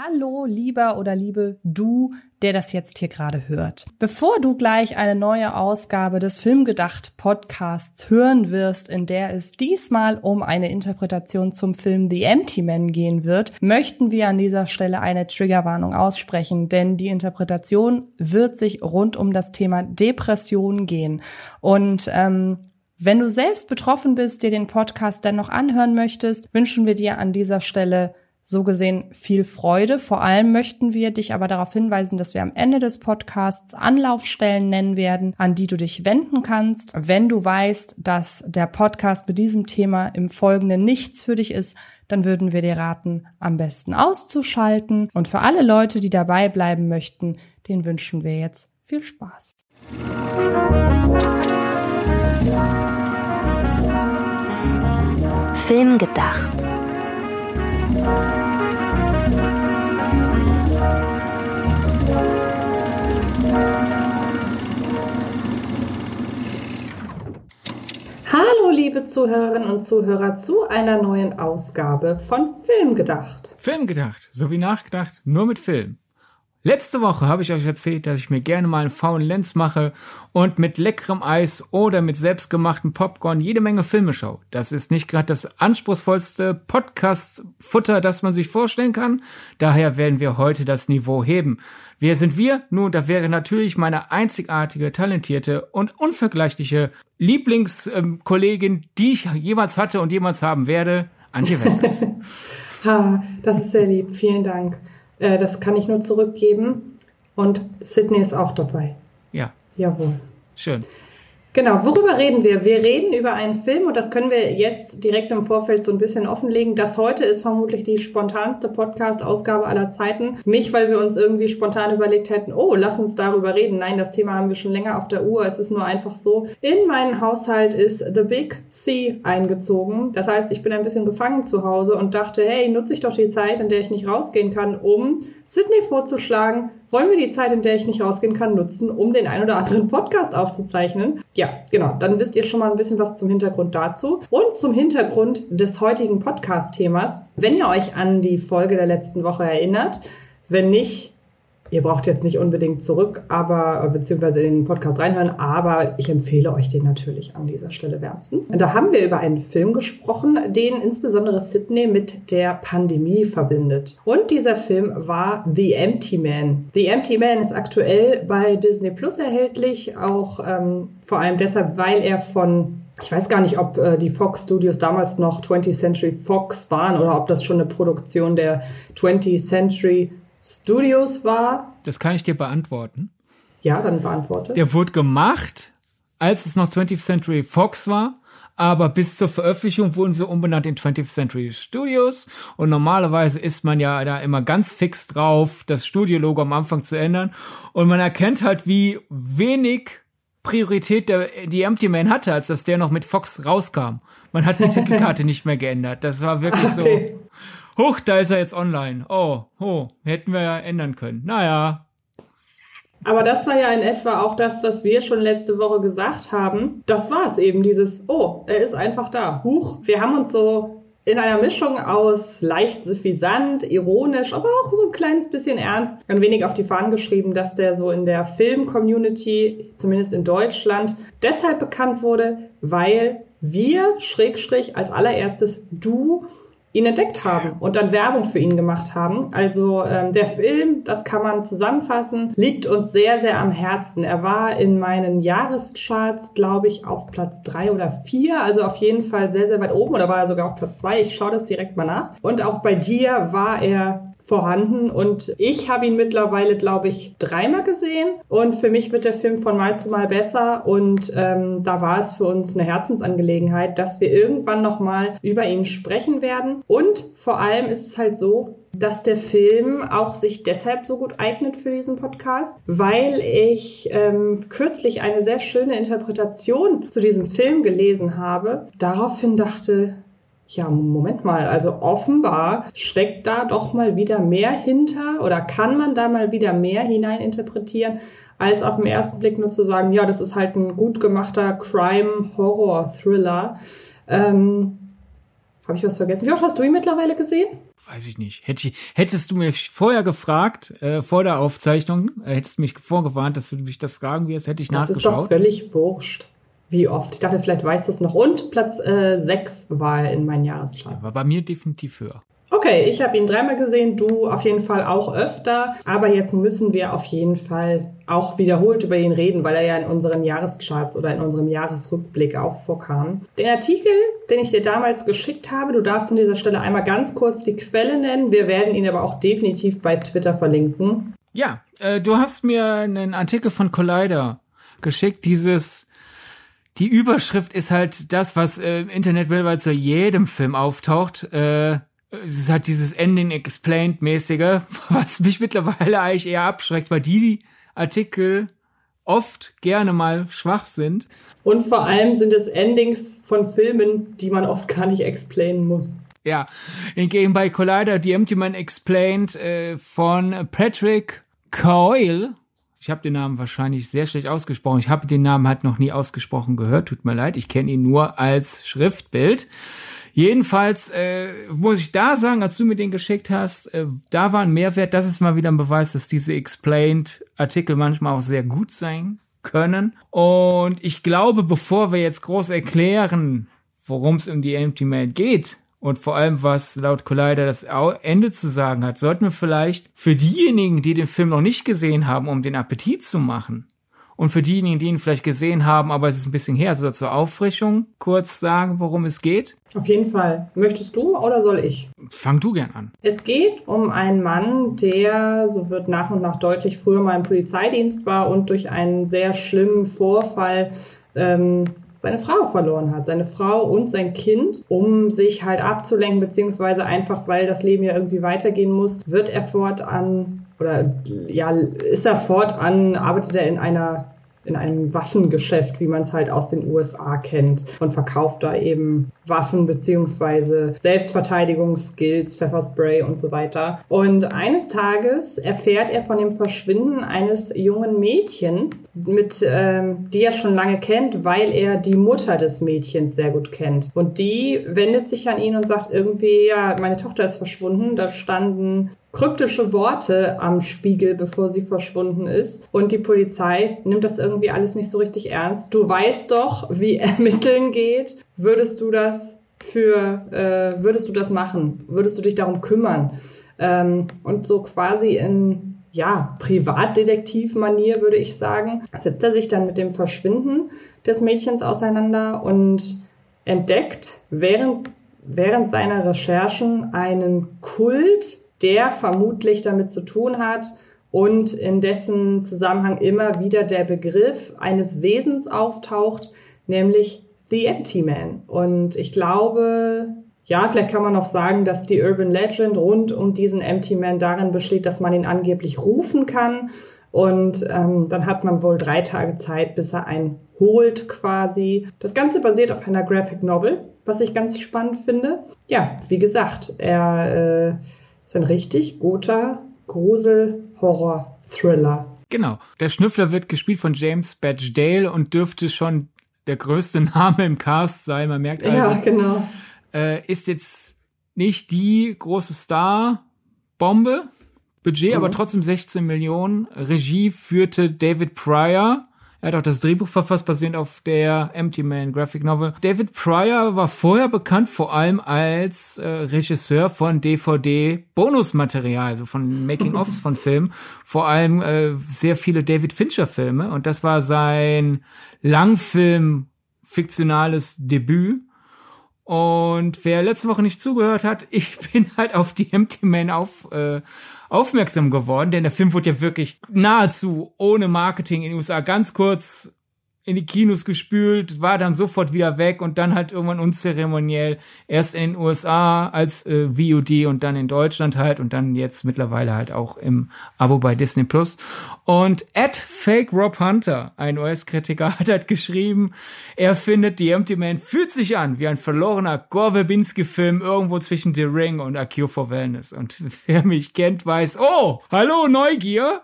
Hallo, lieber oder liebe du, der das jetzt hier gerade hört. Bevor du gleich eine neue Ausgabe des Filmgedacht Podcasts hören wirst, in der es diesmal um eine Interpretation zum Film The Empty Man gehen wird, möchten wir an dieser Stelle eine Triggerwarnung aussprechen, denn die Interpretation wird sich rund um das Thema Depression gehen. Und ähm, wenn du selbst betroffen bist, dir den Podcast dennoch anhören möchtest, wünschen wir dir an dieser Stelle so gesehen viel Freude. Vor allem möchten wir dich aber darauf hinweisen, dass wir am Ende des Podcasts Anlaufstellen nennen werden, an die du dich wenden kannst. Wenn du weißt, dass der Podcast mit diesem Thema im Folgenden nichts für dich ist, dann würden wir dir raten, am besten auszuschalten. Und für alle Leute, die dabei bleiben möchten, den wünschen wir jetzt viel Spaß. Film gedacht Hallo, liebe Zuhörerinnen und Zuhörer, zu einer neuen Ausgabe von Film gedacht. Film gedacht, so wie nachgedacht, nur mit Film. Letzte Woche habe ich euch erzählt, dass ich mir gerne mal einen faulen Lenz mache und mit leckerem Eis oder mit selbstgemachtem Popcorn jede Menge Filme schaue. Das ist nicht gerade das anspruchsvollste Podcast-Futter, das man sich vorstellen kann. Daher werden wir heute das Niveau heben. Wer sind wir? Nun, da wäre natürlich meine einzigartige, talentierte und unvergleichliche Lieblingskollegin, die ich jemals hatte und jemals haben werde, Antje Westers. ha, das ist sehr lieb. Vielen Dank. Äh, das kann ich nur zurückgeben. Und Sydney ist auch dabei. Ja. Jawohl. Schön. Genau, worüber reden wir? Wir reden über einen Film und das können wir jetzt direkt im Vorfeld so ein bisschen offenlegen. Das heute ist vermutlich die spontanste Podcast-Ausgabe aller Zeiten. Nicht, weil wir uns irgendwie spontan überlegt hätten, oh, lass uns darüber reden. Nein, das Thema haben wir schon länger auf der Uhr. Es ist nur einfach so, in meinen Haushalt ist The Big C eingezogen. Das heißt, ich bin ein bisschen befangen zu Hause und dachte, hey, nutze ich doch die Zeit, in der ich nicht rausgehen kann, um Sydney vorzuschlagen, wollen wir die Zeit, in der ich nicht rausgehen kann, nutzen, um den ein oder anderen Podcast aufzuzeichnen. Ja, genau. Dann wisst ihr schon mal ein bisschen was zum Hintergrund dazu. Und zum Hintergrund des heutigen Podcast-Themas. Wenn ihr euch an die Folge der letzten Woche erinnert, wenn nicht, Ihr braucht jetzt nicht unbedingt zurück, aber beziehungsweise in den Podcast reinhören, aber ich empfehle euch den natürlich an dieser Stelle wärmstens. Da haben wir über einen Film gesprochen, den insbesondere Sydney mit der Pandemie verbindet. Und dieser Film war The Empty Man. The Empty Man ist aktuell bei Disney Plus erhältlich, auch ähm, vor allem deshalb, weil er von ich weiß gar nicht, ob äh, die Fox Studios damals noch 20th Century Fox waren oder ob das schon eine Produktion der 20th Century Studios war. Das kann ich dir beantworten. Ja, dann beantworte. Der wurde gemacht, als es noch 20th Century Fox war, aber bis zur Veröffentlichung wurden sie umbenannt in 20th Century Studios und normalerweise ist man ja da immer ganz fix drauf, das Studiologo am Anfang zu ändern und man erkennt halt, wie wenig Priorität der, die Empty Man hatte, als dass der noch mit Fox rauskam. Man hat die Titelkarte nicht mehr geändert. Das war wirklich okay. so. Huch, da ist er jetzt online. Oh, oh, hätten wir ja ändern können. Naja. Aber das war ja in etwa auch das, was wir schon letzte Woche gesagt haben. Das war es eben, dieses, oh, er ist einfach da. Huch, wir haben uns so in einer Mischung aus leicht suffisant, ironisch, aber auch so ein kleines bisschen ernst, ein wenig auf die Fahnen geschrieben, dass der so in der Film-Community, zumindest in Deutschland, deshalb bekannt wurde, weil wir, Schrägstrich, als allererstes du ihn entdeckt haben und dann Werbung für ihn gemacht haben. Also ähm, der Film, das kann man zusammenfassen, liegt uns sehr, sehr am Herzen. Er war in meinen Jahrescharts, glaube ich, auf Platz drei oder vier, also auf jeden Fall sehr, sehr weit oben oder war er sogar auf Platz zwei. Ich schaue das direkt mal nach. Und auch bei dir war er vorhanden. Und ich habe ihn mittlerweile, glaube ich, dreimal gesehen. Und für mich wird der Film von Mal zu Mal besser. Und ähm, da war es für uns eine Herzensangelegenheit, dass wir irgendwann nochmal über ihn sprechen werden. Und vor allem ist es halt so, dass der Film auch sich deshalb so gut eignet für diesen Podcast, weil ich ähm, kürzlich eine sehr schöne Interpretation zu diesem Film gelesen habe. Daraufhin dachte, ja, Moment mal, also offenbar steckt da doch mal wieder mehr hinter oder kann man da mal wieder mehr hineininterpretieren, als auf den ersten Blick nur zu sagen, ja, das ist halt ein gut gemachter Crime-Horror-Thriller. Ähm, Habe ich was vergessen? Wie oft hast du ihn mittlerweile gesehen? weiß ich nicht. Hätte ich, hättest du mich vorher gefragt, äh, vor der Aufzeichnung, äh, hättest du mich vorgewarnt, dass du mich das fragen wirst, hätte ich das nachgeschaut. Das ist doch völlig wurscht. Wie oft? Ich dachte, vielleicht weißt du es noch. Und Platz äh, 6 war er in meinen Jahreschart. War bei mir definitiv höher. Okay, ich habe ihn dreimal gesehen, du auf jeden Fall auch öfter. Aber jetzt müssen wir auf jeden Fall auch wiederholt über ihn reden, weil er ja in unseren Jahrescharts oder in unserem Jahresrückblick auch vorkam. Den Artikel, den ich dir damals geschickt habe, du darfst an dieser Stelle einmal ganz kurz die Quelle nennen. Wir werden ihn aber auch definitiv bei Twitter verlinken. Ja, äh, du hast mir einen Artikel von Collider geschickt, dieses die Überschrift ist halt das, was äh, im Internet weltweit zu jedem Film auftaucht. Äh, es ist halt dieses Ending Explained mäßige, was mich mittlerweile eigentlich eher abschreckt, weil die Artikel oft gerne mal schwach sind. Und vor allem sind es Endings von Filmen, die man oft gar nicht explainen muss. Ja, hingegen bei Collider The Empty Man Explained äh, von Patrick Coyle ich habe den Namen wahrscheinlich sehr schlecht ausgesprochen. Ich habe den Namen halt noch nie ausgesprochen gehört. Tut mir leid, ich kenne ihn nur als Schriftbild. Jedenfalls äh, muss ich da sagen, als du mir den geschickt hast, äh, da war ein Mehrwert. Das ist mal wieder ein Beweis, dass diese Explained-Artikel manchmal auch sehr gut sein können. Und ich glaube, bevor wir jetzt groß erklären, worum es um die Empty Man geht, und vor allem, was laut Collider das Ende zu sagen hat, sollten wir vielleicht für diejenigen, die den Film noch nicht gesehen haben, um den Appetit zu machen, und für diejenigen, die ihn vielleicht gesehen haben, aber es ist ein bisschen her, so zur Auffrischung kurz sagen, worum es geht? Auf jeden Fall. Möchtest du oder soll ich? Fang du gern an. Es geht um einen Mann, der, so wird nach und nach deutlich, früher mal im Polizeidienst war und durch einen sehr schlimmen Vorfall ähm, seine Frau verloren hat, seine Frau und sein Kind, um sich halt abzulenken, beziehungsweise einfach, weil das Leben ja irgendwie weitergehen muss, wird er fortan oder ja, ist er fortan, arbeitet er in einer in einem Waffengeschäft, wie man es halt aus den USA kennt und verkauft da eben Waffen beziehungsweise Selbstverteidigungsskills, Pfefferspray und so weiter. Und eines Tages erfährt er von dem Verschwinden eines jungen Mädchens, mit ähm, die er schon lange kennt, weil er die Mutter des Mädchens sehr gut kennt. Und die wendet sich an ihn und sagt irgendwie, ja, meine Tochter ist verschwunden. Da standen kryptische Worte am Spiegel, bevor sie verschwunden ist. Und die Polizei nimmt das irgendwie alles nicht so richtig ernst. Du weißt doch, wie ermitteln geht. Würdest du das für, äh, würdest du das machen? Würdest du dich darum kümmern? Ähm, und so quasi in ja, Privatdetektiv-Manier, würde ich sagen, setzt er sich dann mit dem Verschwinden des Mädchens auseinander und entdeckt während, während seiner Recherchen einen Kult der vermutlich damit zu tun hat und in dessen Zusammenhang immer wieder der Begriff eines Wesens auftaucht, nämlich The Empty Man. Und ich glaube, ja, vielleicht kann man noch sagen, dass die Urban Legend rund um diesen Empty Man darin besteht, dass man ihn angeblich rufen kann. Und ähm, dann hat man wohl drei Tage Zeit, bis er einen holt quasi. Das Ganze basiert auf einer Graphic Novel, was ich ganz spannend finde. Ja, wie gesagt, er äh, ist ein richtig guter Grusel-Horror-Thriller. Genau. Der Schnüffler wird gespielt von James Badge Dale und dürfte schon der größte Name im Cast sein. Man merkt also, ja, genau. Äh, ist jetzt nicht die große Star-Bombe. Budget, mhm. aber trotzdem 16 Millionen. Regie führte David Pryor. Er hat auch das Drehbuch verfasst, basierend auf der Empty Man Graphic Novel. David Pryor war vorher bekannt vor allem als äh, Regisseur von DVD-Bonusmaterial, also von Making-ofs von Filmen. Vor allem äh, sehr viele David Fincher-Filme. Und das war sein Langfilm-fiktionales Debüt. Und wer letzte Woche nicht zugehört hat, ich bin halt auf die Empty Man auf, äh, aufmerksam geworden, denn der Film wurde ja wirklich nahezu ohne Marketing in den USA ganz kurz in die Kinos gespült, war dann sofort wieder weg und dann halt irgendwann unzeremoniell erst in den USA als äh, VOD und dann in Deutschland halt und dann jetzt mittlerweile halt auch im Abo bei Disney Plus. Und at Fake Rob Hunter, ein US-Kritiker, hat halt geschrieben, er findet, The Empty Man fühlt sich an wie ein verlorener Gore Verbinski-Film irgendwo zwischen The Ring und A Cure for Wellness. Und wer mich kennt, weiß, oh, hallo Neugier,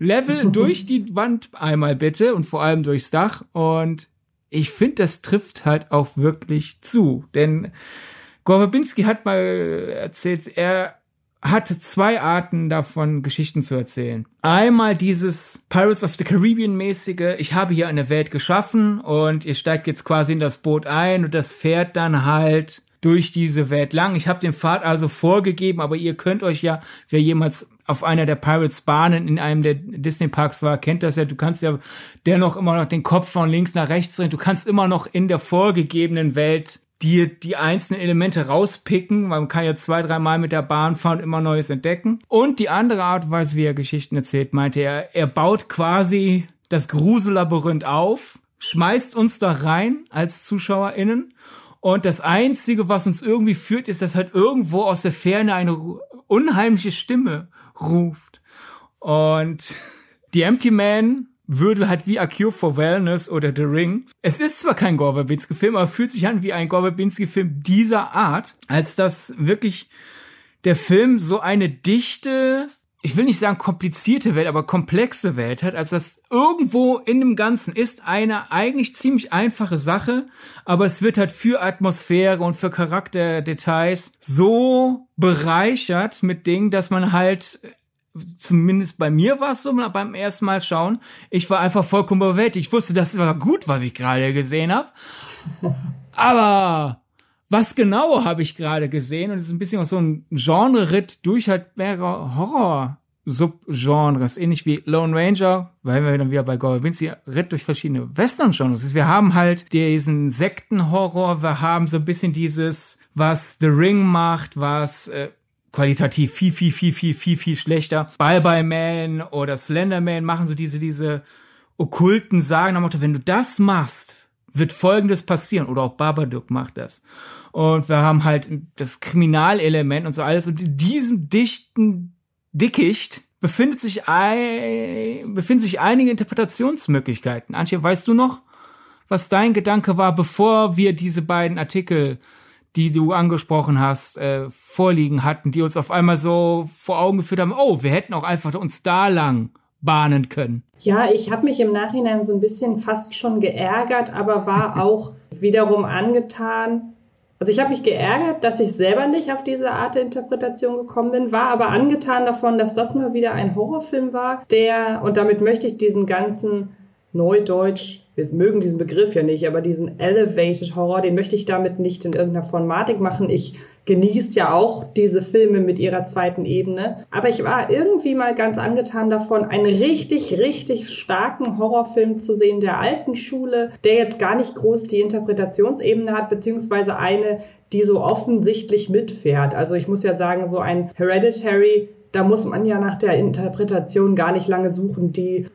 Level durch die Wand einmal bitte und vor allem durchs Dach. Und ich finde, das trifft halt auch wirklich zu. Denn Gorobinski hat mal erzählt, er hatte zwei Arten davon, Geschichten zu erzählen. Einmal dieses Pirates of the Caribbean mäßige, ich habe hier eine Welt geschaffen und ihr steigt jetzt quasi in das Boot ein und das fährt dann halt durch diese Welt lang. Ich habe den Pfad also vorgegeben, aber ihr könnt euch ja, wer jemals auf einer der Pirates Bahnen in einem der Disney Parks war, kennt das ja. Du kannst ja dennoch immer noch den Kopf von links nach rechts drehen. Du kannst immer noch in der vorgegebenen Welt dir die einzelnen Elemente rauspicken. Man kann ja zwei, dreimal mit der Bahn fahren und immer Neues entdecken. Und die andere Art und Weise, wie er Geschichten erzählt, meinte er, er baut quasi das Grusellabyrinth auf, schmeißt uns da rein als ZuschauerInnen und das Einzige, was uns irgendwie führt, ist, dass halt irgendwo aus der Ferne eine unheimliche Stimme ruft. Und die Empty Man würde halt wie A Cure for Wellness oder The Ring. Es ist zwar kein Gore Verbinski-Film, aber fühlt sich an wie ein Gore Verbinski-Film dieser Art, als dass wirklich der Film so eine dichte ich will nicht sagen komplizierte Welt, aber komplexe Welt hat, als das irgendwo in dem Ganzen ist eine eigentlich ziemlich einfache Sache, aber es wird halt für Atmosphäre und für Charakterdetails so bereichert mit Dingen, dass man halt zumindest bei mir war es so beim ersten Mal schauen, ich war einfach vollkommen überwältigt. Ich wusste, das war gut, was ich gerade gesehen habe. Aber was genau habe ich gerade gesehen? Und es ist ein bisschen auch so ein Genre-Ritt durch halt mehrere Horror-Subgenres, ähnlich wie Lone Ranger, weil wir dann wieder bei Gore Vinci, Ritt durch verschiedene Western-Genres. Wir haben halt diesen Sektenhorror, wir haben so ein bisschen dieses, was The Ring macht, was äh, qualitativ viel, viel, viel, viel, viel, viel schlechter. Bye Bye Man oder Slenderman machen so diese, diese okkulten Sagen am Motto, wenn du das machst, wird Folgendes passieren. Oder auch Babadook macht das. Und wir haben halt das Kriminalelement und so alles. Und in diesem dichten Dickicht befindet sich, ein, befinden sich einige Interpretationsmöglichkeiten. Antje, weißt du noch, was dein Gedanke war, bevor wir diese beiden Artikel, die du angesprochen hast, äh, vorliegen hatten, die uns auf einmal so vor Augen geführt haben, oh, wir hätten auch einfach uns da lang bahnen können. Ja, ich habe mich im Nachhinein so ein bisschen fast schon geärgert, aber war auch wiederum angetan, also ich habe mich geärgert, dass ich selber nicht auf diese Art der Interpretation gekommen bin, war aber angetan davon, dass das mal wieder ein Horrorfilm war, der, und damit möchte ich diesen ganzen Neudeutsch wir mögen diesen Begriff ja nicht, aber diesen Elevated Horror, den möchte ich damit nicht in irgendeiner Formatik machen. Ich genieße ja auch diese Filme mit ihrer zweiten Ebene. Aber ich war irgendwie mal ganz angetan davon, einen richtig, richtig starken Horrorfilm zu sehen der alten Schule, der jetzt gar nicht groß die Interpretationsebene hat, beziehungsweise eine, die so offensichtlich mitfährt. Also ich muss ja sagen, so ein Hereditary da muss man ja nach der Interpretation gar nicht lange suchen. Die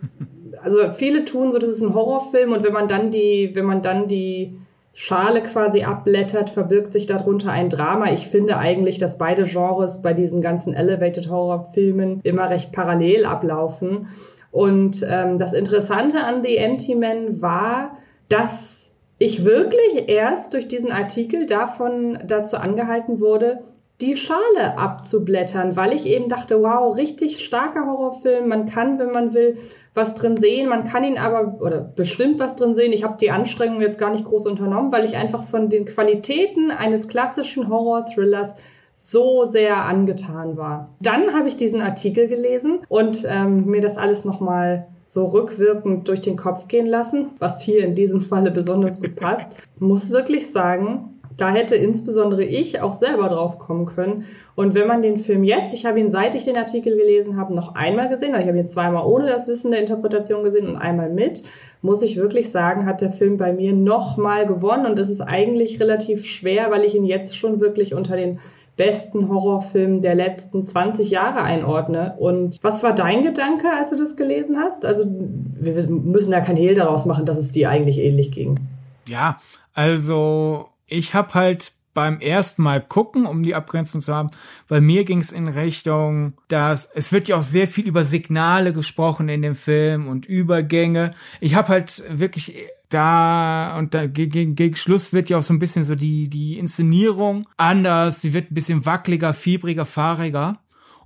also viele tun so, das ist ein Horrorfilm und wenn man dann die, wenn man dann die Schale quasi abblättert, verbirgt sich darunter ein Drama. Ich finde eigentlich, dass beide Genres bei diesen ganzen Elevated Horror Filmen immer recht parallel ablaufen. Und ähm, das Interessante an The Empty Man war, dass ich wirklich erst durch diesen Artikel davon dazu angehalten wurde, die Schale abzublättern, weil ich eben dachte, wow, richtig starker Horrorfilm. Man kann, wenn man will, was drin sehen. Man kann ihn aber, oder bestimmt was drin sehen. Ich habe die Anstrengung jetzt gar nicht groß unternommen, weil ich einfach von den Qualitäten eines klassischen Horror-Thrillers so sehr angetan war. Dann habe ich diesen Artikel gelesen und ähm, mir das alles nochmal so rückwirkend durch den Kopf gehen lassen, was hier in diesem Falle besonders gut passt. Muss wirklich sagen, da hätte insbesondere ich auch selber drauf kommen können. Und wenn man den Film jetzt, ich habe ihn seit ich den Artikel gelesen habe, noch einmal gesehen, also ich habe ihn zweimal ohne das Wissen der Interpretation gesehen und einmal mit, muss ich wirklich sagen, hat der Film bei mir nochmal gewonnen. Und es ist eigentlich relativ schwer, weil ich ihn jetzt schon wirklich unter den besten Horrorfilmen der letzten 20 Jahre einordne. Und was war dein Gedanke, als du das gelesen hast? Also wir müssen da kein Hehl daraus machen, dass es dir eigentlich ähnlich ging. Ja, also ich habe halt beim ersten Mal gucken, um die Abgrenzung zu haben, bei mir ging es in Richtung, dass es wird ja auch sehr viel über Signale gesprochen in dem Film und Übergänge. Ich habe halt wirklich da und da gegen, gegen Schluss wird ja auch so ein bisschen so die die Inszenierung anders, sie wird ein bisschen wackeliger, fiebriger, fahriger.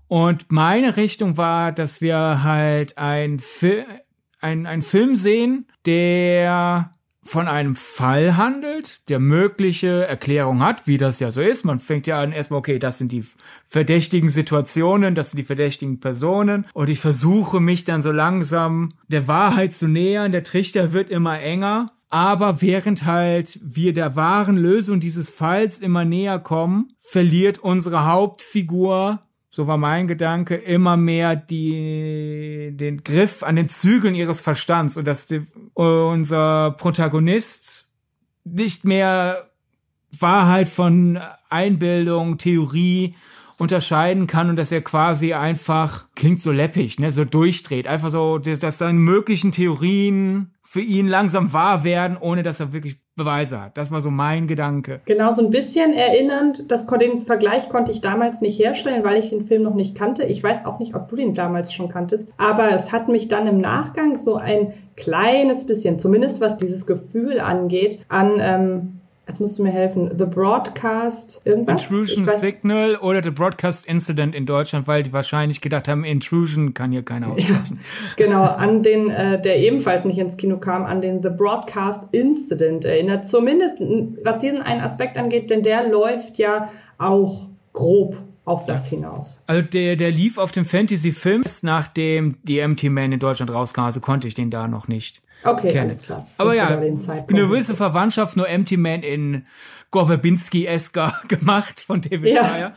Und meine Richtung war, dass wir halt ein, Fil ein, ein Film sehen, der von einem Fall handelt, der mögliche Erklärung hat, wie das ja so ist. Man fängt ja an, erstmal, okay, das sind die verdächtigen Situationen, das sind die verdächtigen Personen und ich versuche mich dann so langsam der Wahrheit zu nähern. Der Trichter wird immer enger. Aber während halt wir der wahren Lösung dieses Falls immer näher kommen, verliert unsere Hauptfigur so war mein Gedanke, immer mehr die, den Griff an den Zügeln ihres Verstands und dass die, unser Protagonist nicht mehr Wahrheit von Einbildung, Theorie unterscheiden kann und dass er quasi einfach, klingt so läppig, ne, so durchdreht. Einfach so, dass, dass seine möglichen Theorien für ihn langsam wahr werden, ohne dass er wirklich Beweise hat. Das war so mein Gedanke. Genau, so ein bisschen erinnernd, das, den Vergleich konnte ich damals nicht herstellen, weil ich den Film noch nicht kannte. Ich weiß auch nicht, ob du den damals schon kanntest, aber es hat mich dann im Nachgang so ein kleines bisschen, zumindest was dieses Gefühl angeht, an ähm, Jetzt musst du mir helfen. The Broadcast, irgendwas? Intrusion Signal oder The Broadcast Incident in Deutschland, weil die wahrscheinlich gedacht haben, Intrusion kann hier keiner aussprechen. Ja, genau, an den, äh, der ebenfalls nicht ins Kino kam, an den The Broadcast Incident erinnert. Zumindest, was diesen einen Aspekt angeht, denn der läuft ja auch grob auf das hinaus. Also der, der lief auf dem Fantasy-Film, nachdem die Empty Man in Deutschland rauskam, also konnte ich den da noch nicht. Okay, kennen. alles klar. Aber ja, eine gewisse Verwandtschaft nur Empty Man in Gore Verbinski-esker gemacht von David ja. Meyer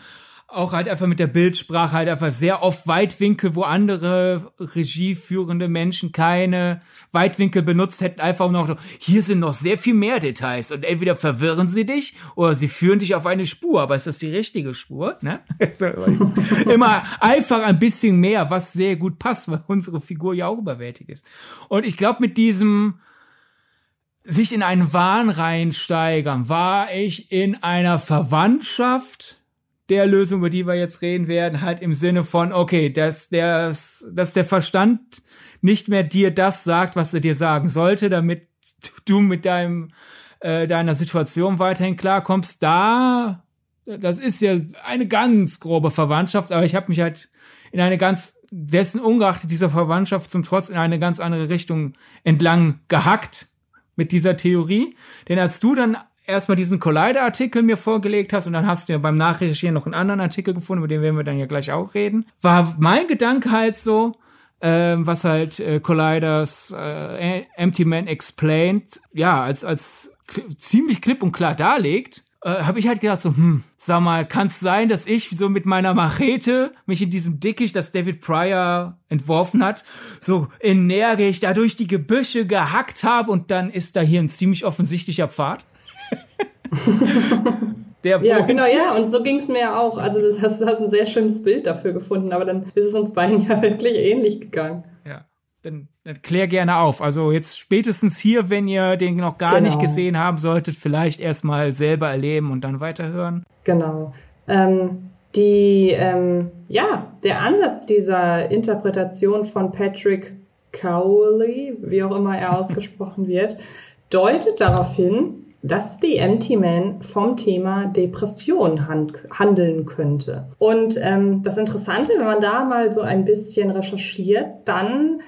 auch halt einfach mit der Bildsprache halt einfach sehr oft Weitwinkel, wo andere regieführende Menschen keine Weitwinkel benutzt hätten, einfach noch so, hier sind noch sehr viel mehr Details und entweder verwirren sie dich oder sie führen dich auf eine Spur, aber ist das die richtige Spur? Ne? immer einfach ein bisschen mehr, was sehr gut passt, weil unsere Figur ja auch überwältigt ist. Und ich glaube, mit diesem sich in einen Wahn reinsteigern, war ich in einer Verwandtschaft der Lösung, über die wir jetzt reden werden, halt im Sinne von, okay, dass, der, dass der Verstand nicht mehr dir das sagt, was er dir sagen sollte, damit du mit deinem, äh, deiner Situation weiterhin klarkommst. Da, das ist ja eine ganz grobe Verwandtschaft, aber ich habe mich halt in eine ganz, dessen ungeachtet dieser Verwandtschaft zum Trotz in eine ganz andere Richtung entlang gehackt mit dieser Theorie. Denn als du dann erstmal diesen Collider-Artikel mir vorgelegt hast und dann hast du ja beim Nachrecherchieren noch einen anderen Artikel gefunden, über den werden wir dann ja gleich auch reden, war mein Gedanke halt so, ähm, was halt äh, Colliders äh, Empty Man Explained, ja, als, als ziemlich klipp und klar darlegt, äh, habe ich halt gedacht so, hm, sag mal, kann es sein, dass ich so mit meiner Machete mich in diesem Dickicht, das David Pryor entworfen hat, so energisch da durch die Gebüsche gehackt habe und dann ist da hier ein ziemlich offensichtlicher Pfad. Der ja, genau, ja, und so ging es mir auch. Also das hast, du hast ein sehr schönes Bild dafür gefunden, aber dann ist es uns beiden ja wirklich ähnlich gegangen. Ja, dann, dann klär gerne auf. Also jetzt spätestens hier, wenn ihr den noch gar genau. nicht gesehen haben solltet, vielleicht erstmal selber erleben und dann weiterhören. Genau. Ähm, die, ähm, ja, der Ansatz dieser Interpretation von Patrick Cowley, wie auch immer er ausgesprochen wird, deutet darauf hin, dass The Empty Man vom Thema Depression hand handeln könnte. Und ähm, das Interessante, wenn man da mal so ein bisschen recherchiert, dann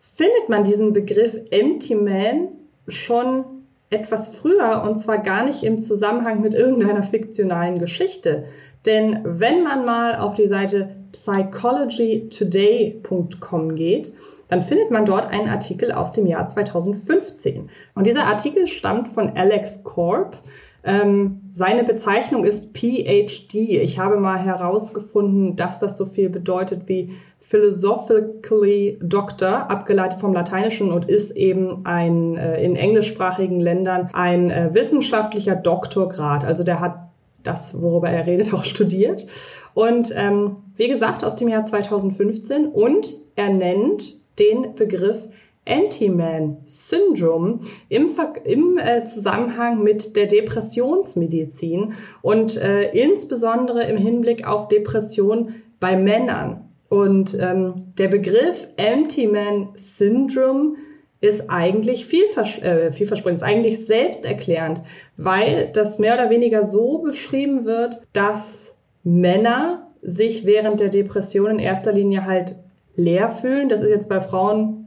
findet man diesen Begriff Empty Man schon etwas früher und zwar gar nicht im Zusammenhang mit irgendeiner fiktionalen Geschichte. Denn wenn man mal auf die Seite psychologytoday.com geht, dann findet man dort einen Artikel aus dem Jahr 2015. Und dieser Artikel stammt von Alex Korb. Ähm, seine Bezeichnung ist PhD. Ich habe mal herausgefunden, dass das so viel bedeutet wie Philosophically Doctor, abgeleitet vom Lateinischen und ist eben ein äh, in englischsprachigen Ländern ein äh, wissenschaftlicher Doktorgrad. Also der hat das, worüber er redet, auch studiert. Und ähm, wie gesagt, aus dem Jahr 2015 und er nennt den Begriff Anti-Man-Syndrom im, im äh, Zusammenhang mit der Depressionsmedizin und äh, insbesondere im Hinblick auf Depression bei Männern. Und ähm, der Begriff Anti-Man-Syndrom ist eigentlich vielvers äh, vielversprechend, ist eigentlich selbsterklärend, weil das mehr oder weniger so beschrieben wird, dass Männer sich während der Depression in erster Linie halt leer fühlen. Das ist jetzt bei Frauen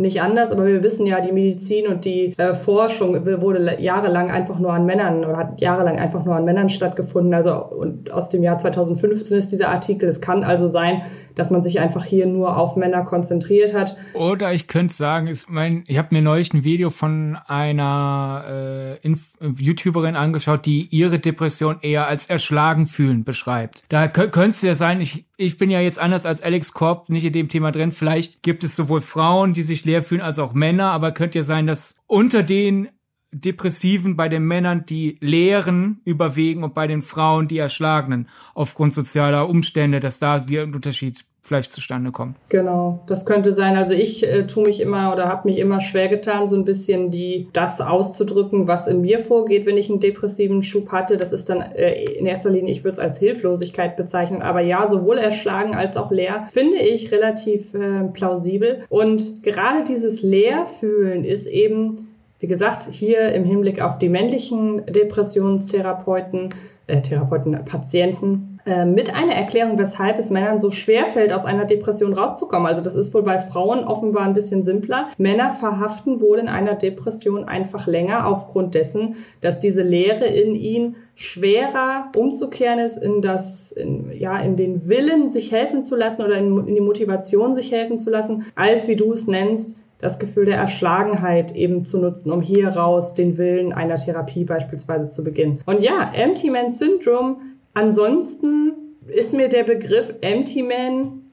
nicht anders, aber wir wissen ja, die Medizin und die äh, Forschung wurde jahrelang einfach nur an Männern oder hat jahrelang einfach nur an Männern stattgefunden. Also und aus dem Jahr 2015 ist dieser Artikel. Es kann also sein, dass man sich einfach hier nur auf Männer konzentriert hat. Oder ich könnte sagen, ist mein, ich habe mir neulich ein Video von einer äh, YouTuberin angeschaut, die ihre Depression eher als erschlagen fühlen beschreibt. Da könnte es ja sein, ich, ich bin ja jetzt anders als Alex Korb nicht in dem Thema drin. Vielleicht gibt es sowohl Frauen, die sich leer fühlen, als auch Männer, aber könnte ja sein, dass unter den Depressiven bei den Männern die Leeren überwiegen und bei den Frauen die Erschlagenen aufgrund sozialer Umstände, dass da der Unterschied vielleicht zustande kommt. Genau, das könnte sein. Also ich äh, tue mich immer oder habe mich immer schwer getan, so ein bisschen die das auszudrücken, was in mir vorgeht, wenn ich einen depressiven Schub hatte. Das ist dann äh, in erster Linie, ich würde es als Hilflosigkeit bezeichnen, aber ja, sowohl erschlagen als auch leer finde ich relativ äh, plausibel. Und gerade dieses Leerfühlen ist eben wie gesagt, hier im Hinblick auf die männlichen Depressionstherapeuten, äh, Therapeuten, Patienten, äh, mit einer Erklärung, weshalb es Männern so schwer fällt, aus einer Depression rauszukommen. Also das ist wohl bei Frauen offenbar ein bisschen simpler. Männer verhaften wohl in einer Depression einfach länger aufgrund dessen, dass diese Leere in ihnen schwerer umzukehren ist in das, in, ja, in den Willen, sich helfen zu lassen oder in, in die Motivation, sich helfen zu lassen, als wie du es nennst, das Gefühl der Erschlagenheit eben zu nutzen, um hier raus den Willen einer Therapie beispielsweise zu beginnen. Und ja, Empty Man Syndrome, ansonsten ist mir der Begriff Empty Man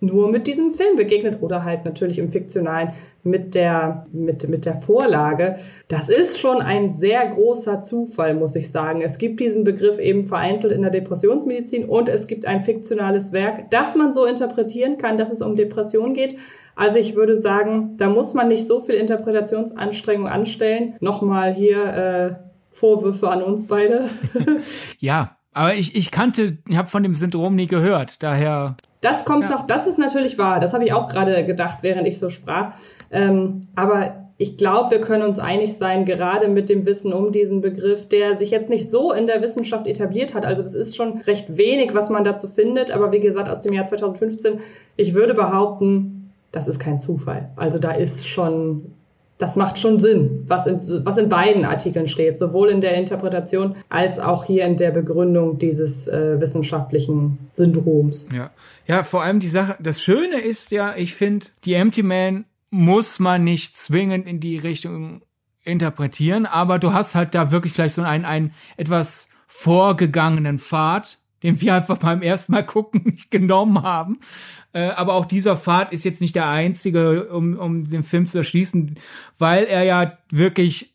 nur mit diesem Film begegnet oder halt natürlich im fiktionalen mit der, mit, mit der Vorlage. Das ist schon ein sehr großer Zufall, muss ich sagen. Es gibt diesen Begriff eben vereinzelt in der Depressionsmedizin und es gibt ein fiktionales Werk, das man so interpretieren kann, dass es um Depression geht. Also ich würde sagen, da muss man nicht so viel Interpretationsanstrengung anstellen. Nochmal hier äh, Vorwürfe an uns beide. ja, aber ich, ich kannte, ich habe von dem Syndrom nie gehört, daher. Das kommt ja. noch, das ist natürlich wahr. Das habe ich auch gerade gedacht, während ich so sprach. Ähm, aber ich glaube, wir können uns einig sein, gerade mit dem Wissen um diesen Begriff, der sich jetzt nicht so in der Wissenschaft etabliert hat. Also das ist schon recht wenig, was man dazu findet. Aber wie gesagt, aus dem Jahr 2015, ich würde behaupten, das ist kein Zufall. Also da ist schon, das macht schon Sinn, was in, was in beiden Artikeln steht, sowohl in der Interpretation als auch hier in der Begründung dieses äh, wissenschaftlichen Syndroms. Ja. ja, vor allem die Sache, das Schöne ist ja, ich finde, die Empty Man muss man nicht zwingend in die Richtung interpretieren, aber du hast halt da wirklich vielleicht so einen, einen etwas vorgegangenen Pfad, den wir einfach beim ersten Mal gucken genommen haben. Äh, aber auch dieser Pfad ist jetzt nicht der einzige, um, um den Film zu erschließen, weil er ja wirklich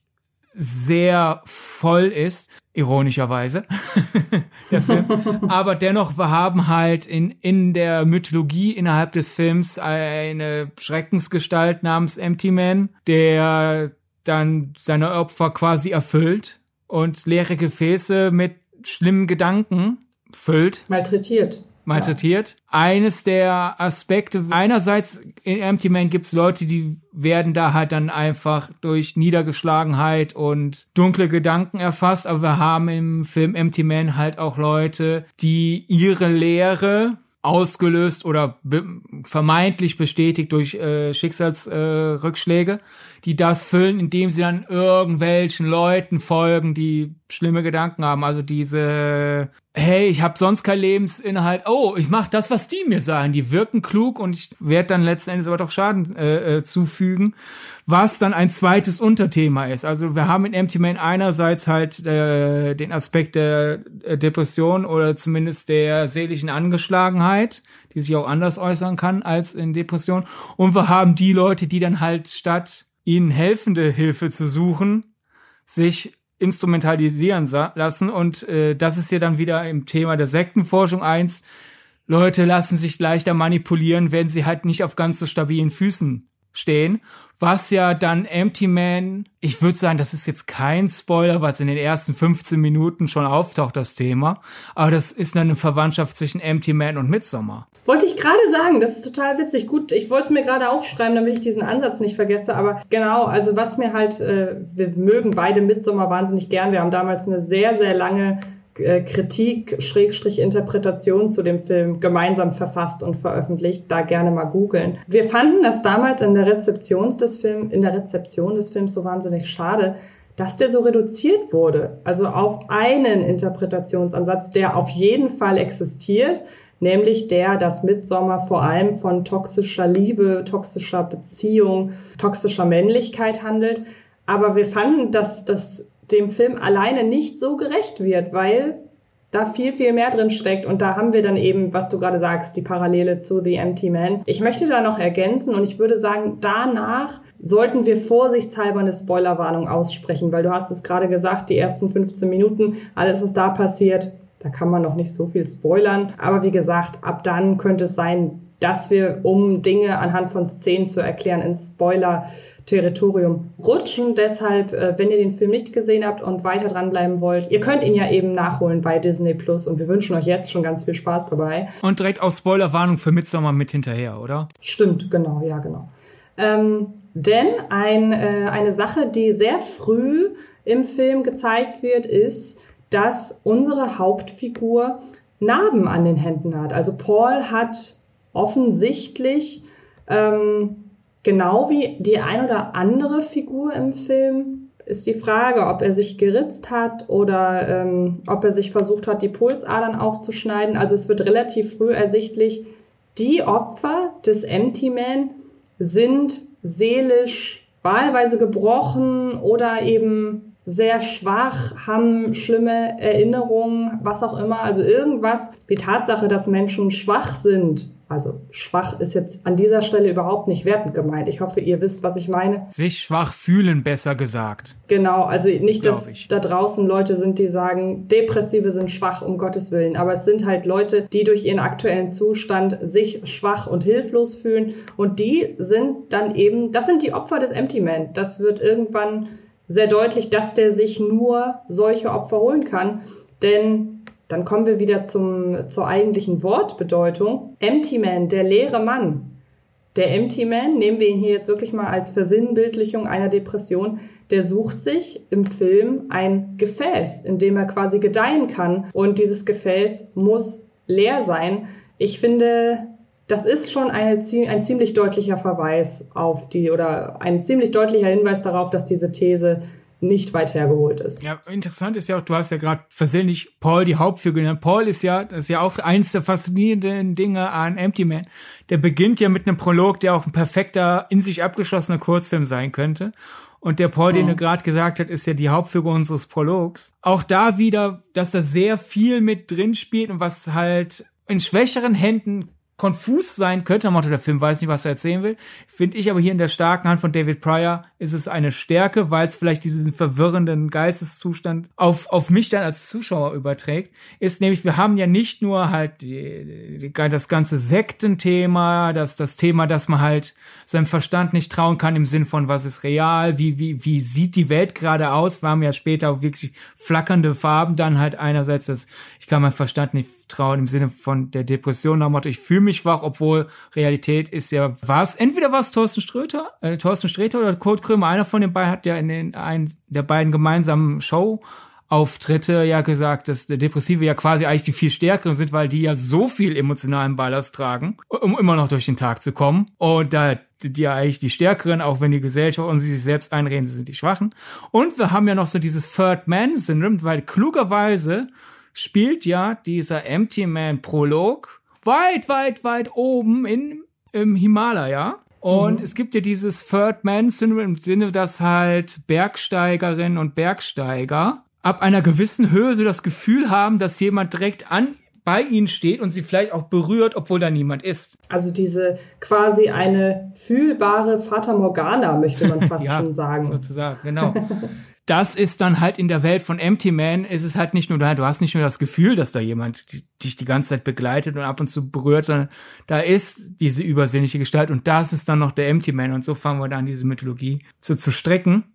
sehr voll ist, ironischerweise, der Film. Aber dennoch, wir haben halt in, in der Mythologie innerhalb des Films eine Schreckensgestalt namens Empty Man, der dann seine Opfer quasi erfüllt und leere Gefäße mit schlimmen Gedanken füllt. Malträtiert. Malträtiert. Ja. Eines der Aspekte, einerseits in Empty Man gibt's Leute, die werden da halt dann einfach durch Niedergeschlagenheit und dunkle Gedanken erfasst, aber wir haben im Film Empty Man halt auch Leute, die ihre Lehre ausgelöst oder be vermeintlich bestätigt durch äh, Schicksalsrückschläge, äh, die das füllen, indem sie dann irgendwelchen Leuten folgen, die schlimme Gedanken haben. Also diese, hey, ich habe sonst kein Lebensinhalt. Oh, ich mache das, was die mir sagen. Die wirken klug und ich werde dann letzten Endes aber doch Schaden äh, äh, zufügen, was dann ein zweites Unterthema ist. Also wir haben in Empty Man einerseits halt äh, den Aspekt der äh, Depression oder zumindest der seelischen Angeschlagenheit, die sich auch anders äußern kann als in Depression. Und wir haben die Leute, die dann halt statt ihnen helfende Hilfe zu suchen, sich instrumentalisieren lassen. Und äh, das ist ja dann wieder im Thema der Sektenforschung eins. Leute lassen sich leichter manipulieren, wenn sie halt nicht auf ganz so stabilen Füßen stehen was ja dann Empty Man, ich würde sagen, das ist jetzt kein Spoiler, weil es in den ersten 15 Minuten schon auftaucht, das Thema, aber das ist dann eine Verwandtschaft zwischen Empty Man und Midsommar. Wollte ich gerade sagen, das ist total witzig. Gut, ich wollte es mir gerade aufschreiben, damit ich diesen Ansatz nicht vergesse, aber genau, also was mir halt, äh, wir mögen beide Midsommar wahnsinnig gern. Wir haben damals eine sehr, sehr lange Kritik, Schrägstrich Interpretation zu dem Film gemeinsam verfasst und veröffentlicht. Da gerne mal googeln. Wir fanden das damals in der Rezeption des Films, in der Rezeption des Films so wahnsinnig schade, dass der so reduziert wurde. Also auf einen Interpretationsansatz, der auf jeden Fall existiert, nämlich der, dass Midsommer vor allem von toxischer Liebe, toxischer Beziehung, toxischer Männlichkeit handelt. Aber wir fanden, dass das dem Film alleine nicht so gerecht wird, weil da viel, viel mehr drin steckt. Und da haben wir dann eben, was du gerade sagst, die Parallele zu The Empty Man. Ich möchte da noch ergänzen und ich würde sagen, danach sollten wir vorsichtshalber eine Spoilerwarnung aussprechen, weil du hast es gerade gesagt, die ersten 15 Minuten, alles, was da passiert, da kann man noch nicht so viel spoilern. Aber wie gesagt, ab dann könnte es sein, dass wir, um Dinge anhand von Szenen zu erklären, ins Spoiler-Territorium rutschen. Deshalb, äh, wenn ihr den Film nicht gesehen habt und weiter dranbleiben wollt, ihr könnt ihn ja eben nachholen bei Disney Plus und wir wünschen euch jetzt schon ganz viel Spaß dabei. Und direkt auch Spoilerwarnung für Midsommar mit hinterher, oder? Stimmt, genau, ja, genau. Ähm, denn ein, äh, eine Sache, die sehr früh im Film gezeigt wird, ist, dass unsere Hauptfigur Narben an den Händen hat. Also Paul hat offensichtlich ähm, genau wie die ein oder andere Figur im Film ist die Frage, ob er sich geritzt hat oder ähm, ob er sich versucht hat, die Pulsadern aufzuschneiden. Also es wird relativ früh ersichtlich, die Opfer des Empty Man sind seelisch wahlweise gebrochen oder eben sehr schwach, haben schlimme Erinnerungen, was auch immer. Also irgendwas, die Tatsache, dass Menschen schwach sind. Also schwach ist jetzt an dieser Stelle überhaupt nicht wertend gemeint. Ich hoffe, ihr wisst, was ich meine. Sich schwach fühlen, besser gesagt. Genau, also nicht, dass da draußen Leute sind, die sagen, Depressive sind schwach, um Gottes Willen. Aber es sind halt Leute, die durch ihren aktuellen Zustand sich schwach und hilflos fühlen. Und die sind dann eben, das sind die Opfer des Empty Man. Das wird irgendwann sehr deutlich, dass der sich nur solche Opfer holen kann. Denn dann kommen wir wieder zum, zur eigentlichen Wortbedeutung. Empty Man, der leere Mann. Der Empty Man, nehmen wir ihn hier jetzt wirklich mal als Versinnbildlichung einer Depression, der sucht sich im Film ein Gefäß, in dem er quasi gedeihen kann. Und dieses Gefäß muss leer sein. Ich finde, das ist schon eine, ein ziemlich deutlicher Verweis auf die oder ein ziemlich deutlicher Hinweis darauf, dass diese These nicht weit hergeholt ist. Ja, interessant ist ja auch, du hast ja gerade versehentlich Paul die Hauptfigur genannt. Paul ist ja, das ist ja auch eins der faszinierenden Dinge an Empty Man. Der beginnt ja mit einem Prolog, der auch ein perfekter, in sich abgeschlossener Kurzfilm sein könnte. Und der Paul, oh. den du gerade gesagt hast, ist ja die Hauptfigur unseres Prologs. Auch da wieder, dass da sehr viel mit drin spielt und was halt in schwächeren Händen konfus sein könnte, am Motto, der Film weiß nicht, was er erzählen will. Finde ich aber hier in der starken Hand von David Pryor ist es eine Stärke, weil es vielleicht diesen verwirrenden Geisteszustand auf, auf mich dann als Zuschauer überträgt. Ist nämlich, wir haben ja nicht nur halt die, die, das ganze Sektenthema, das, das Thema, dass man halt seinem Verstand nicht trauen kann im Sinn von, was ist real, wie, wie, wie sieht die Welt gerade aus. Wir haben ja später auch wirklich flackernde Farben, dann halt einerseits das, ich kann meinem Verstand nicht trauen im Sinne von der Depression, nach Motto, ich fühle mich schwach, obwohl Realität ist ja, war es, entweder war es Thorsten Ströter, äh, Thorsten Sträter oder Kurt Krömer, einer von den beiden hat ja in den einen der beiden gemeinsamen Show Auftritte ja gesagt, dass der Depressive ja quasi eigentlich die viel stärkeren sind, weil die ja so viel emotionalen Ballast tragen, um immer noch durch den Tag zu kommen. Und da die ja eigentlich die Stärkeren, auch wenn die Gesellschaft und sie sich selbst einreden, sie sind die Schwachen. Und wir haben ja noch so dieses Third Man Syndrome, weil klugerweise spielt ja dieser Empty Man Prolog weit, weit, weit oben in, im Himalaya. Und mhm. es gibt ja dieses Third Man Syndrome im Sinne, dass halt Bergsteigerinnen und Bergsteiger ab einer gewissen Höhe so das Gefühl haben, dass jemand direkt an bei ihnen steht und sie vielleicht auch berührt, obwohl da niemand ist. Also diese quasi eine fühlbare Fata Morgana, möchte man fast ja, schon sagen. Sozusagen, genau. das ist dann halt in der Welt von Empty Man, ist es halt nicht nur da, du hast nicht nur das Gefühl, dass da jemand dich die ganze Zeit begleitet und ab und zu berührt, sondern da ist diese übersinnliche Gestalt und das ist dann noch der Empty Man und so fangen wir dann diese Mythologie zu, zu strecken.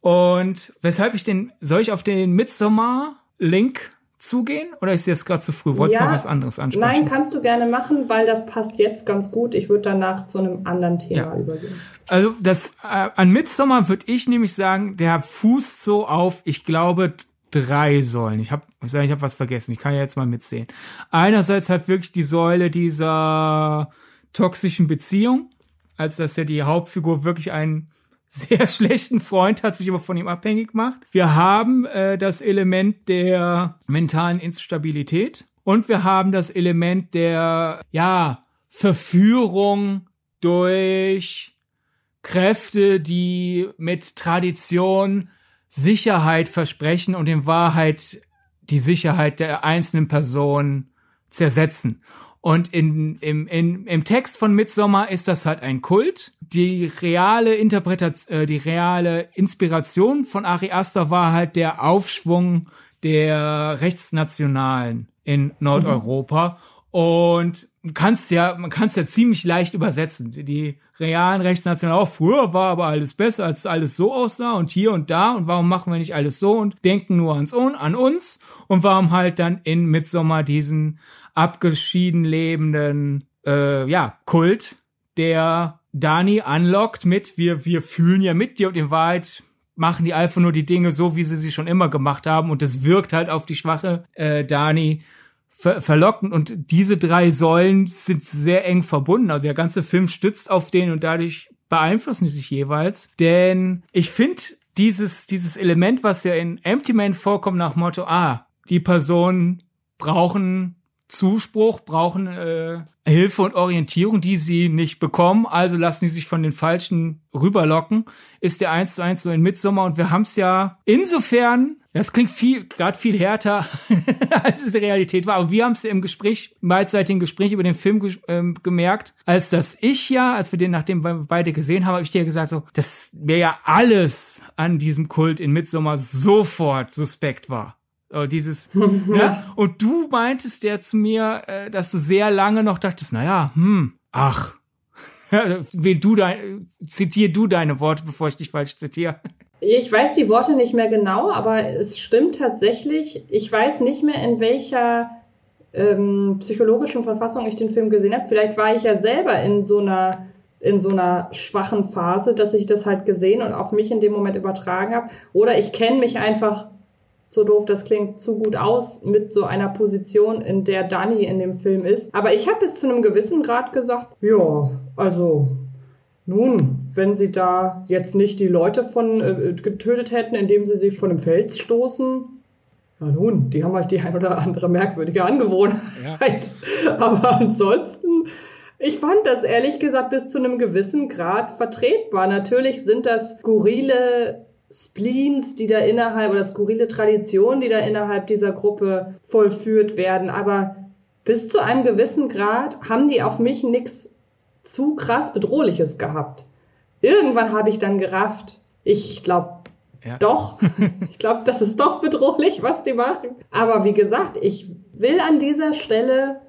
Und weshalb ich den, soll ich auf den Midsommar-Link zugehen oder ist jetzt gerade zu früh? Wolltest du ja, noch was anderes ansprechen? Nein, kannst du gerne machen, weil das passt jetzt ganz gut. Ich würde danach zu einem anderen Thema ja. übergehen. Also das äh, an Midsommar würde ich nämlich sagen, der fußt so auf, ich glaube drei Säulen. Ich habe ich hab was vergessen. Ich kann ja jetzt mal mitsehen. Einerseits halt wirklich die Säule dieser toxischen Beziehung, als dass ja die Hauptfigur wirklich einen sehr schlechten Freund hat, sich aber von ihm abhängig macht. Wir haben äh, das Element der mentalen Instabilität und wir haben das Element der, ja, Verführung durch Kräfte, die mit Tradition Sicherheit versprechen und in Wahrheit die Sicherheit der einzelnen Person zersetzen. Und in, im, in, im Text von Midsommar ist das halt ein Kult. Die reale Interpretation, äh, die reale Inspiration von Ari Aster war halt der Aufschwung der Rechtsnationalen in Nordeuropa. Mhm. Und man kannst ja, man kann es ja ziemlich leicht übersetzen. Die realen Rechtsnationalen, auch früher war aber alles besser, als alles so aussah und hier und da und warum machen wir nicht alles so und denken nur ans, an uns und warum halt dann in Midsommar diesen abgeschieden lebenden, äh, ja, Kult, der Dani anlockt mit, wir, wir fühlen ja mit dir und in Wahrheit machen die einfach nur die Dinge so, wie sie sie schon immer gemacht haben und es wirkt halt auf die schwache äh, Dani ver verlockend und diese drei Säulen sind sehr eng verbunden. Also der ganze Film stützt auf den und dadurch beeinflussen die sich jeweils. Denn ich finde dieses, dieses Element, was ja in Empty Man vorkommt nach Motto, ah, die Personen brauchen Zuspruch, brauchen äh, Hilfe und Orientierung, die sie nicht bekommen, also lassen sie sich von den Falschen rüberlocken, ist der eins zu eins so in Mitsommer und wir haben es ja insofern, das klingt viel, gerade viel härter, als es die Realität war, aber wir haben es im Gespräch, beidseitigen Gespräch über den Film äh, gemerkt, als dass ich ja, als wir den nachdem wir beide gesehen haben, habe ich dir gesagt so, dass mir ja alles an diesem Kult in Mitsommer sofort suspekt war. Oh, dieses, ja. Und du meintest ja zu mir, äh, dass du sehr lange noch dachtest, naja, hm, ach, wen du dein, zitier du deine Worte, bevor ich dich falsch zitiere. Ich weiß die Worte nicht mehr genau, aber es stimmt tatsächlich. Ich weiß nicht mehr, in welcher ähm, psychologischen Verfassung ich den Film gesehen habe. Vielleicht war ich ja selber in so einer in so einer schwachen Phase, dass ich das halt gesehen und auf mich in dem Moment übertragen habe. Oder ich kenne mich einfach so doof das klingt, zu gut aus mit so einer Position, in der Dani in dem Film ist. Aber ich habe bis zu einem gewissen Grad gesagt, ja, also nun, wenn sie da jetzt nicht die Leute von äh, getötet hätten, indem sie sie von dem Fels stoßen, ja nun, die haben halt die ein oder andere merkwürdige Angewohnheit. Ja. Aber ansonsten, ich fand das ehrlich gesagt bis zu einem gewissen Grad vertretbar. Natürlich sind das skurrile Spleens, die da innerhalb oder skurrile Traditionen, die da innerhalb dieser Gruppe vollführt werden. Aber bis zu einem gewissen Grad haben die auf mich nichts zu krass Bedrohliches gehabt. Irgendwann habe ich dann gerafft, ich glaube, ja. Doch, ich glaube, das ist doch bedrohlich, was die machen. Aber wie gesagt, ich will an dieser Stelle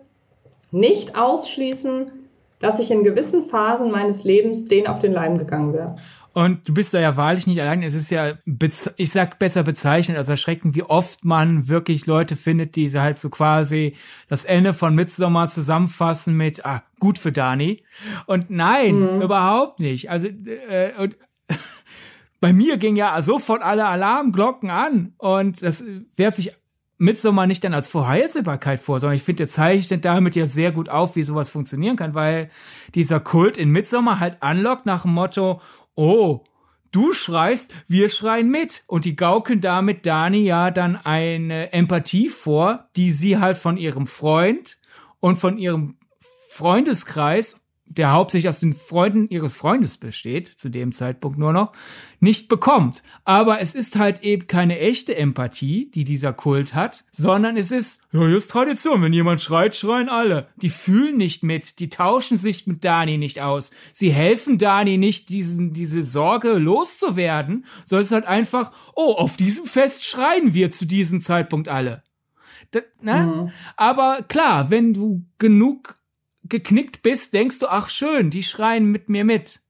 nicht ausschließen, dass ich in gewissen Phasen meines Lebens denen auf den Leim gegangen wäre. Und du bist da ja wahrlich nicht allein. Es ist ja, ich sag besser bezeichnet als erschreckend, wie oft man wirklich Leute findet, die halt so quasi das Ende von Midsommar zusammenfassen mit, ah, gut für Dani. Und nein, mhm. überhaupt nicht. Also, äh, und bei mir ging ja sofort alle Alarmglocken an. Und das werfe ich Midsommar nicht dann als Vorhersehbarkeit vor, sondern ich finde, der zeichnet damit ja sehr gut auf, wie sowas funktionieren kann, weil dieser Kult in Midsommar halt anlockt nach dem Motto, oh, du schreist, wir schreien mit. Und die gaukeln damit Dani ja dann eine Empathie vor, die sie halt von ihrem Freund und von ihrem Freundeskreis der hauptsächlich aus den Freunden ihres Freundes besteht, zu dem Zeitpunkt nur noch, nicht bekommt. Aber es ist halt eben keine echte Empathie, die dieser Kult hat, sondern es ist, ja, hier ist Tradition, wenn jemand schreit, schreien alle. Die fühlen nicht mit, die tauschen sich mit Dani nicht aus. Sie helfen Dani nicht, diesen, diese Sorge loszuwerden, sondern es ist halt einfach, oh, auf diesem Fest schreien wir zu diesem Zeitpunkt alle. Da, ne? Mhm. Aber klar, wenn du genug geknickt bist, denkst du, ach schön, die schreien mit mir mit.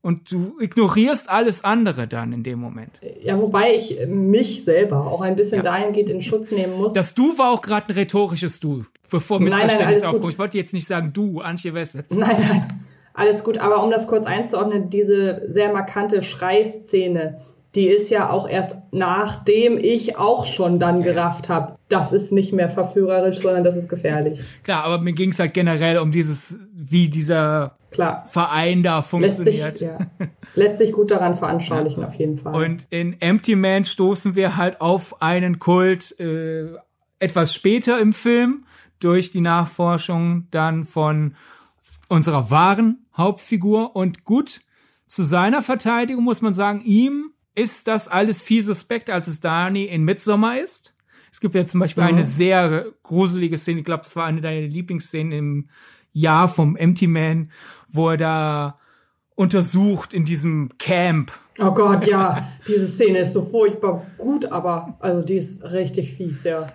Und du ignorierst alles andere dann in dem Moment. Ja, wobei ich mich selber auch ein bisschen ja. dahingehend in Schutz nehmen muss. Das Du war auch gerade ein rhetorisches Du, bevor Missverständnis aufkommt. Ich wollte jetzt nicht sagen Du, Antje Wessels. Nein, nein, alles gut. Aber um das kurz einzuordnen, diese sehr markante Schreiszene, die ist ja auch erst nachdem ich auch schon dann gerafft habe, das ist nicht mehr verführerisch, sondern das ist gefährlich. Klar, aber mir ging es halt generell um dieses, wie dieser Klar. Verein da funktioniert. Lässt sich, ja. Lässt sich gut daran veranschaulichen, ja. auf jeden Fall. Und in Empty Man stoßen wir halt auf einen Kult äh, etwas später im Film durch die Nachforschung dann von unserer wahren Hauptfigur. Und gut, zu seiner Verteidigung muss man sagen, ihm ist das alles viel suspekt, als es Dani in Midsommar ist. Es gibt ja zum Beispiel mhm. eine sehr gruselige Szene, ich glaube, es war eine deiner Lieblingsszenen im Jahr vom Empty Man, wo er da untersucht in diesem Camp. Oh Gott, ja, diese Szene ist so furchtbar gut, aber also die ist richtig fies, ja.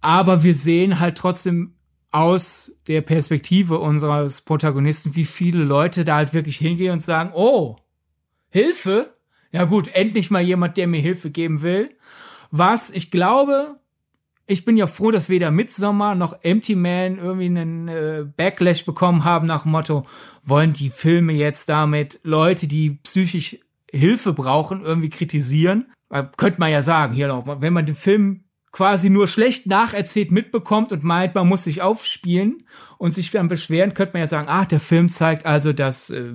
Aber wir sehen halt trotzdem aus der Perspektive unseres Protagonisten, wie viele Leute da halt wirklich hingehen und sagen, oh, Hilfe? Ja gut, endlich mal jemand, der mir Hilfe geben will. Was ich glaube, ich bin ja froh, dass weder Midsommar noch Empty Man irgendwie einen äh, Backlash bekommen haben nach dem Motto, wollen die Filme jetzt damit Leute, die psychisch Hilfe brauchen, irgendwie kritisieren? Äh, könnte man ja sagen, hier noch, wenn man den Film quasi nur schlecht nacherzählt mitbekommt und meint, man muss sich aufspielen und sich dann beschweren, könnte man ja sagen, ah, der Film zeigt also, dass äh,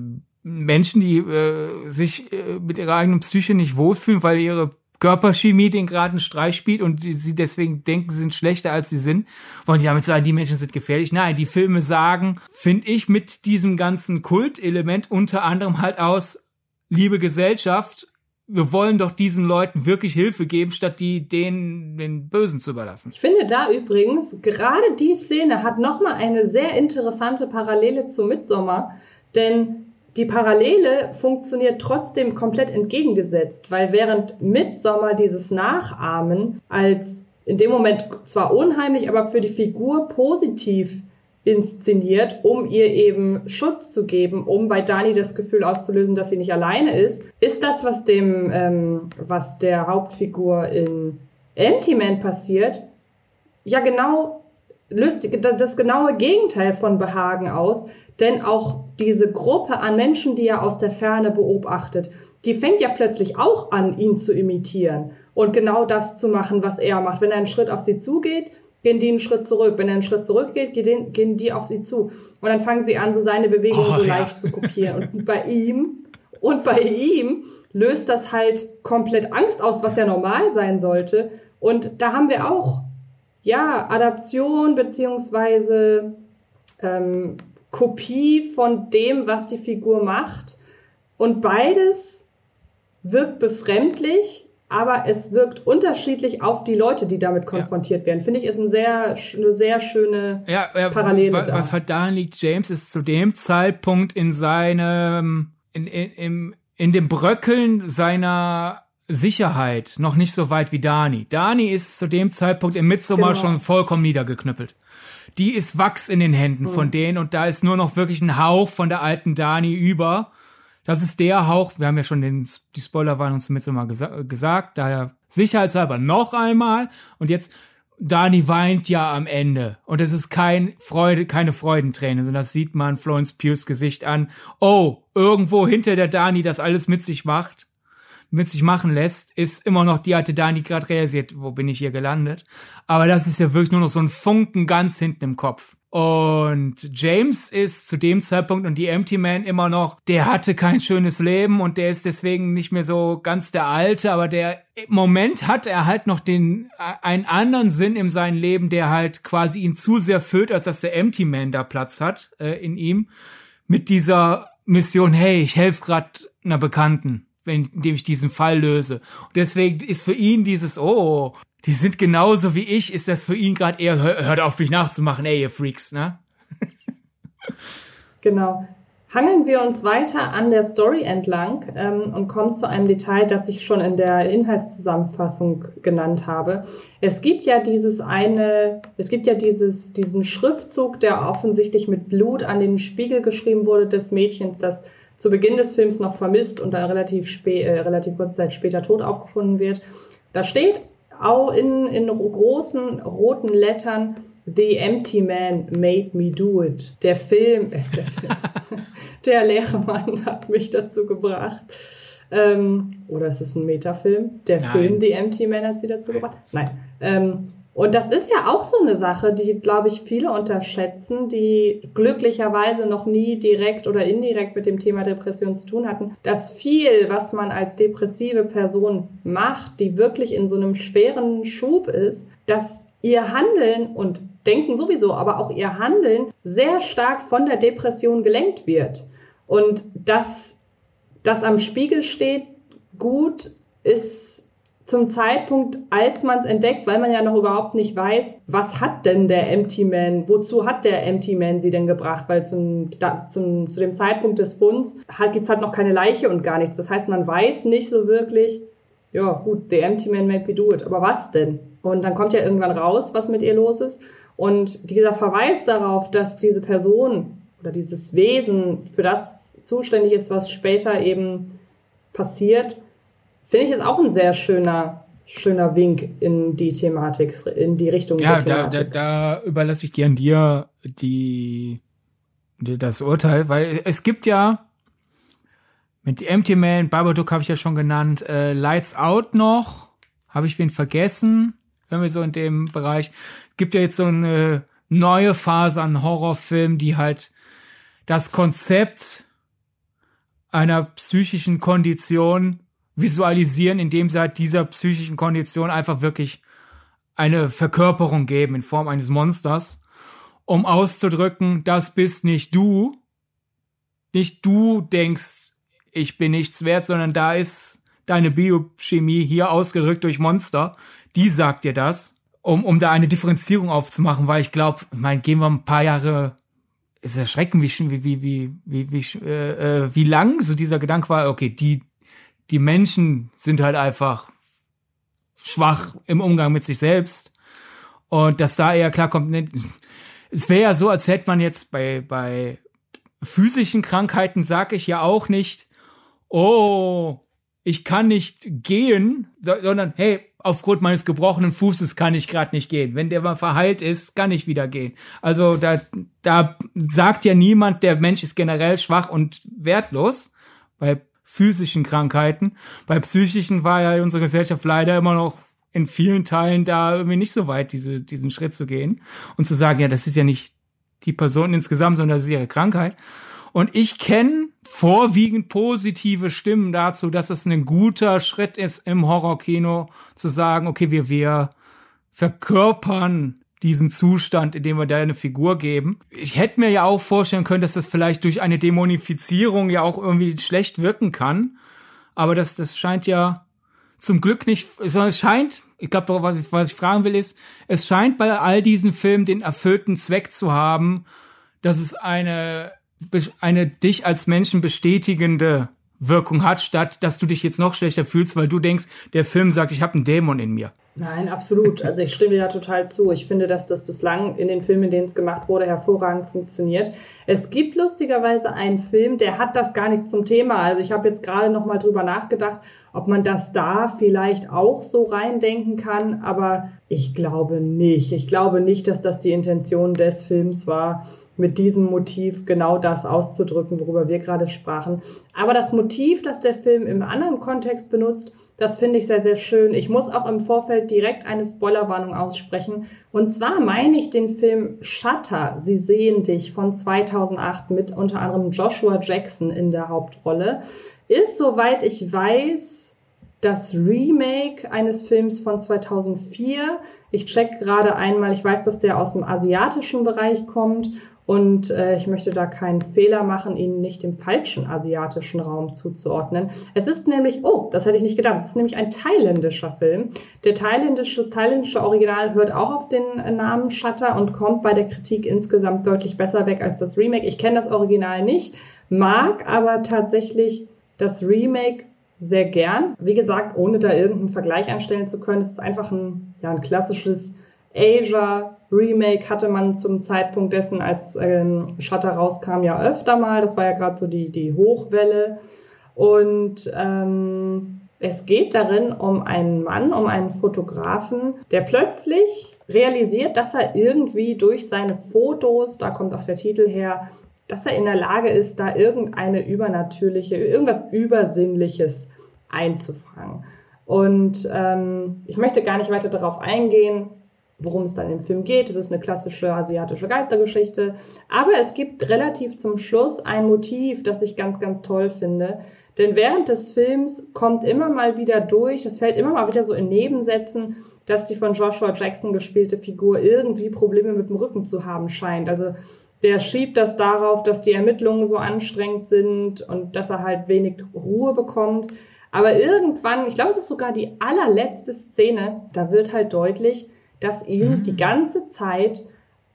Menschen, die äh, sich äh, mit ihrer eigenen Psyche nicht wohlfühlen, weil ihre Körperchemie den gerade einen Streich spielt und sie, sie deswegen denken, sie sind schlechter als sie sind, wollen die damit sagen, die Menschen sind gefährlich. Nein, die Filme sagen, finde ich, mit diesem ganzen Kultelement unter anderem halt aus, liebe Gesellschaft, wir wollen doch diesen Leuten wirklich Hilfe geben, statt die denen den Bösen zu überlassen. Ich finde da übrigens, gerade die Szene hat nochmal eine sehr interessante Parallele zu Midsommar, denn die Parallele funktioniert trotzdem komplett entgegengesetzt, weil während Midsommar dieses Nachahmen als in dem Moment zwar unheimlich, aber für die Figur positiv inszeniert, um ihr eben Schutz zu geben, um bei Dani das Gefühl auszulösen, dass sie nicht alleine ist, ist das, was dem, ähm, was der Hauptfigur in Empty Man passiert, ja genau, löst das genaue Gegenteil von Behagen aus, denn auch diese Gruppe an Menschen, die er aus der Ferne beobachtet, die fängt ja plötzlich auch an, ihn zu imitieren und genau das zu machen, was er macht. Wenn er einen Schritt auf sie zugeht, gehen die einen Schritt zurück. Wenn er einen Schritt zurückgeht, gehen, die auf sie zu. Und dann fangen sie an, so seine Bewegungen oh, so ja. leicht zu kopieren. Und bei ihm, und bei ihm löst das halt komplett Angst aus, was ja normal sein sollte. Und da haben wir auch, ja, Adaption beziehungsweise ähm, Kopie von dem, was die Figur macht. Und beides wirkt befremdlich, aber es wirkt unterschiedlich auf die Leute, die damit konfrontiert ja. werden. Finde ich, ist ein sehr, eine sehr schöne ja, ja, Parallele. Was, da. was halt daran liegt, James ist zu dem Zeitpunkt in seinem, in, in, in, in dem Bröckeln seiner Sicherheit noch nicht so weit wie Dani. Dani ist zu dem Zeitpunkt im Midsommar genau. schon vollkommen niedergeknüppelt. Die ist Wachs in den Händen mhm. von denen und da ist nur noch wirklich ein Hauch von der alten Dani über. Das ist der Hauch, wir haben ja schon den, die Spoiler waren uns mit so mal gesa gesagt, daher sicherheitshalber noch einmal. Und jetzt, Dani weint ja am Ende. Und es ist kein Freude, keine Freudenträne, sondern das sieht man Florence Pughs Gesicht an. Oh, irgendwo hinter der Dani das alles mit sich macht, mit sich machen lässt, ist immer noch die alte Dani gerade realisiert, wo bin ich hier gelandet. Aber das ist ja wirklich nur noch so ein Funken ganz hinten im Kopf. Und James ist zu dem Zeitpunkt und die Empty Man immer noch, der hatte kein schönes Leben und der ist deswegen nicht mehr so ganz der Alte, aber der im Moment hat er halt noch den, einen anderen Sinn in seinem Leben, der halt quasi ihn zu sehr füllt, als dass der Empty Man da Platz hat äh, in ihm. Mit dieser Mission, hey, ich helfe gerade einer Bekannten, wenn, indem ich diesen Fall löse. Und deswegen ist für ihn dieses, oh, die sind genauso wie ich, ist das für ihn gerade eher, hört auf mich nachzumachen, ey, ihr Freaks, ne? genau. Hangeln wir uns weiter an der Story entlang ähm, und kommen zu einem Detail, das ich schon in der Inhaltszusammenfassung genannt habe. Es gibt ja dieses eine, es gibt ja dieses, diesen Schriftzug, der offensichtlich mit Blut an den Spiegel geschrieben wurde des Mädchens, das zu Beginn des Films noch vermisst und dann relativ, spät, äh, relativ kurze Zeit später tot aufgefunden wird. Da steht auch in, in großen roten Lettern The Empty Man Made Me Do It. Der Film, äh, der, Film der Lehrmann hat mich dazu gebracht. Ähm, oder ist es ein Metafilm? Der Nein. Film The Empty Man hat sie dazu gebracht? Nein. Ähm, und das ist ja auch so eine Sache, die, glaube ich, viele unterschätzen, die glücklicherweise noch nie direkt oder indirekt mit dem Thema Depression zu tun hatten, dass viel, was man als depressive Person macht, die wirklich in so einem schweren Schub ist, dass ihr Handeln und Denken sowieso, aber auch ihr Handeln sehr stark von der Depression gelenkt wird. Und dass das am Spiegel steht, gut, ist zum Zeitpunkt, als man es entdeckt, weil man ja noch überhaupt nicht weiß, was hat denn der Empty Man, wozu hat der Empty Man sie denn gebracht, weil zum, da, zum, zu dem Zeitpunkt des Funds halt, gibt es halt noch keine Leiche und gar nichts. Das heißt, man weiß nicht so wirklich, ja gut, the Empty Man made me do it, aber was denn? Und dann kommt ja irgendwann raus, was mit ihr los ist. Und dieser Verweis darauf, dass diese Person oder dieses Wesen für das zuständig ist, was später eben passiert, Finde ich ist auch ein sehr schöner, schöner Wink in die Thematik, in die Richtung ja. Da, da, da überlasse ich gern dir die, die, das Urteil, weil es gibt ja mit Empty Man, Babadook habe ich ja schon genannt, äh, Lights Out noch, habe ich wen vergessen, wenn wir so in dem Bereich, gibt ja jetzt so eine neue Phase an Horrorfilmen, die halt das Konzept einer psychischen Kondition visualisieren, indem sie halt dieser psychischen Kondition einfach wirklich eine Verkörperung geben in Form eines Monsters, um auszudrücken, das bist nicht du. Nicht du denkst, ich bin nichts wert, sondern da ist deine Biochemie hier ausgedrückt durch Monster. Die sagt dir das, um, um da eine Differenzierung aufzumachen, weil ich glaube, ich meine, gehen wir ein paar Jahre ist erschreckend, wie, wie, wie, wie, wie, äh, äh, wie lang so dieser Gedanke war, okay, die die Menschen sind halt einfach schwach im Umgang mit sich selbst. Und dass da eher klarkommt, ne, es wäre ja so, als hätte man jetzt bei, bei physischen Krankheiten, sag ich ja auch nicht, oh, ich kann nicht gehen, sondern hey, aufgrund meines gebrochenen Fußes kann ich gerade nicht gehen. Wenn der mal verheilt ist, kann ich wieder gehen. Also da, da sagt ja niemand, der Mensch ist generell schwach und wertlos. Bei physischen Krankheiten. Bei psychischen war ja unsere Gesellschaft leider immer noch in vielen Teilen da irgendwie nicht so weit, diese, diesen Schritt zu gehen und zu sagen, ja, das ist ja nicht die Person insgesamt, sondern das ist ihre Krankheit. Und ich kenne vorwiegend positive Stimmen dazu, dass es ein guter Schritt ist, im Horrorkino zu sagen, okay, wir, wir verkörpern diesen Zustand, in dem wir da eine Figur geben. Ich hätte mir ja auch vorstellen können, dass das vielleicht durch eine Dämonifizierung ja auch irgendwie schlecht wirken kann. Aber das, das scheint ja zum Glück nicht, sondern es scheint, ich glaube, was ich, was ich fragen will, ist, es scheint bei all diesen Filmen den erfüllten Zweck zu haben, dass es eine, eine dich als Menschen bestätigende Wirkung hat, statt dass du dich jetzt noch schlechter fühlst, weil du denkst, der Film sagt, ich habe einen Dämon in mir. Nein, absolut. Also ich stimme dir da total zu. Ich finde, dass das bislang in den Filmen, in denen es gemacht wurde, hervorragend funktioniert. Es gibt lustigerweise einen Film, der hat das gar nicht zum Thema. Also ich habe jetzt gerade noch mal drüber nachgedacht, ob man das da vielleicht auch so reindenken kann, aber ich glaube nicht. Ich glaube nicht, dass das die Intention des Films war mit diesem Motiv genau das auszudrücken, worüber wir gerade sprachen. Aber das Motiv, das der Film im anderen Kontext benutzt, das finde ich sehr, sehr schön. Ich muss auch im Vorfeld direkt eine Spoilerwarnung aussprechen. Und zwar meine ich den Film Shutter, Sie sehen dich von 2008 mit unter anderem Joshua Jackson in der Hauptrolle. Ist, soweit ich weiß, das Remake eines Films von 2004. Ich check gerade einmal, ich weiß, dass der aus dem asiatischen Bereich kommt und äh, ich möchte da keinen Fehler machen, ihn nicht dem falschen asiatischen Raum zuzuordnen. Es ist nämlich, oh, das hätte ich nicht gedacht, es ist nämlich ein thailändischer Film. Der thailändische, das thailändische Original hört auch auf den äh, Namen Shutter und kommt bei der Kritik insgesamt deutlich besser weg als das Remake. Ich kenne das Original nicht, mag aber tatsächlich das Remake sehr gern. Wie gesagt, ohne da irgendeinen Vergleich anstellen zu können, es ist einfach ein, ja, ein klassisches Asia Remake hatte man zum Zeitpunkt dessen, als ähm, Shutter rauskam, ja öfter mal. Das war ja gerade so die, die Hochwelle. Und ähm, es geht darin um einen Mann, um einen Fotografen, der plötzlich realisiert, dass er irgendwie durch seine Fotos, da kommt auch der Titel her, dass er in der Lage ist, da irgendeine übernatürliche, irgendwas Übersinnliches einzufangen. Und ähm, ich möchte gar nicht weiter darauf eingehen, worum es dann im Film geht. Es ist eine klassische asiatische Geistergeschichte. Aber es gibt relativ zum Schluss ein Motiv, das ich ganz, ganz toll finde. Denn während des Films kommt immer mal wieder durch, das fällt immer mal wieder so in Nebensätzen, dass die von Joshua Jackson gespielte Figur irgendwie Probleme mit dem Rücken zu haben scheint. Also der schiebt das darauf, dass die Ermittlungen so anstrengend sind und dass er halt wenig Ruhe bekommt. Aber irgendwann, ich glaube, es ist sogar die allerletzte Szene, da wird halt deutlich, dass ihm die ganze Zeit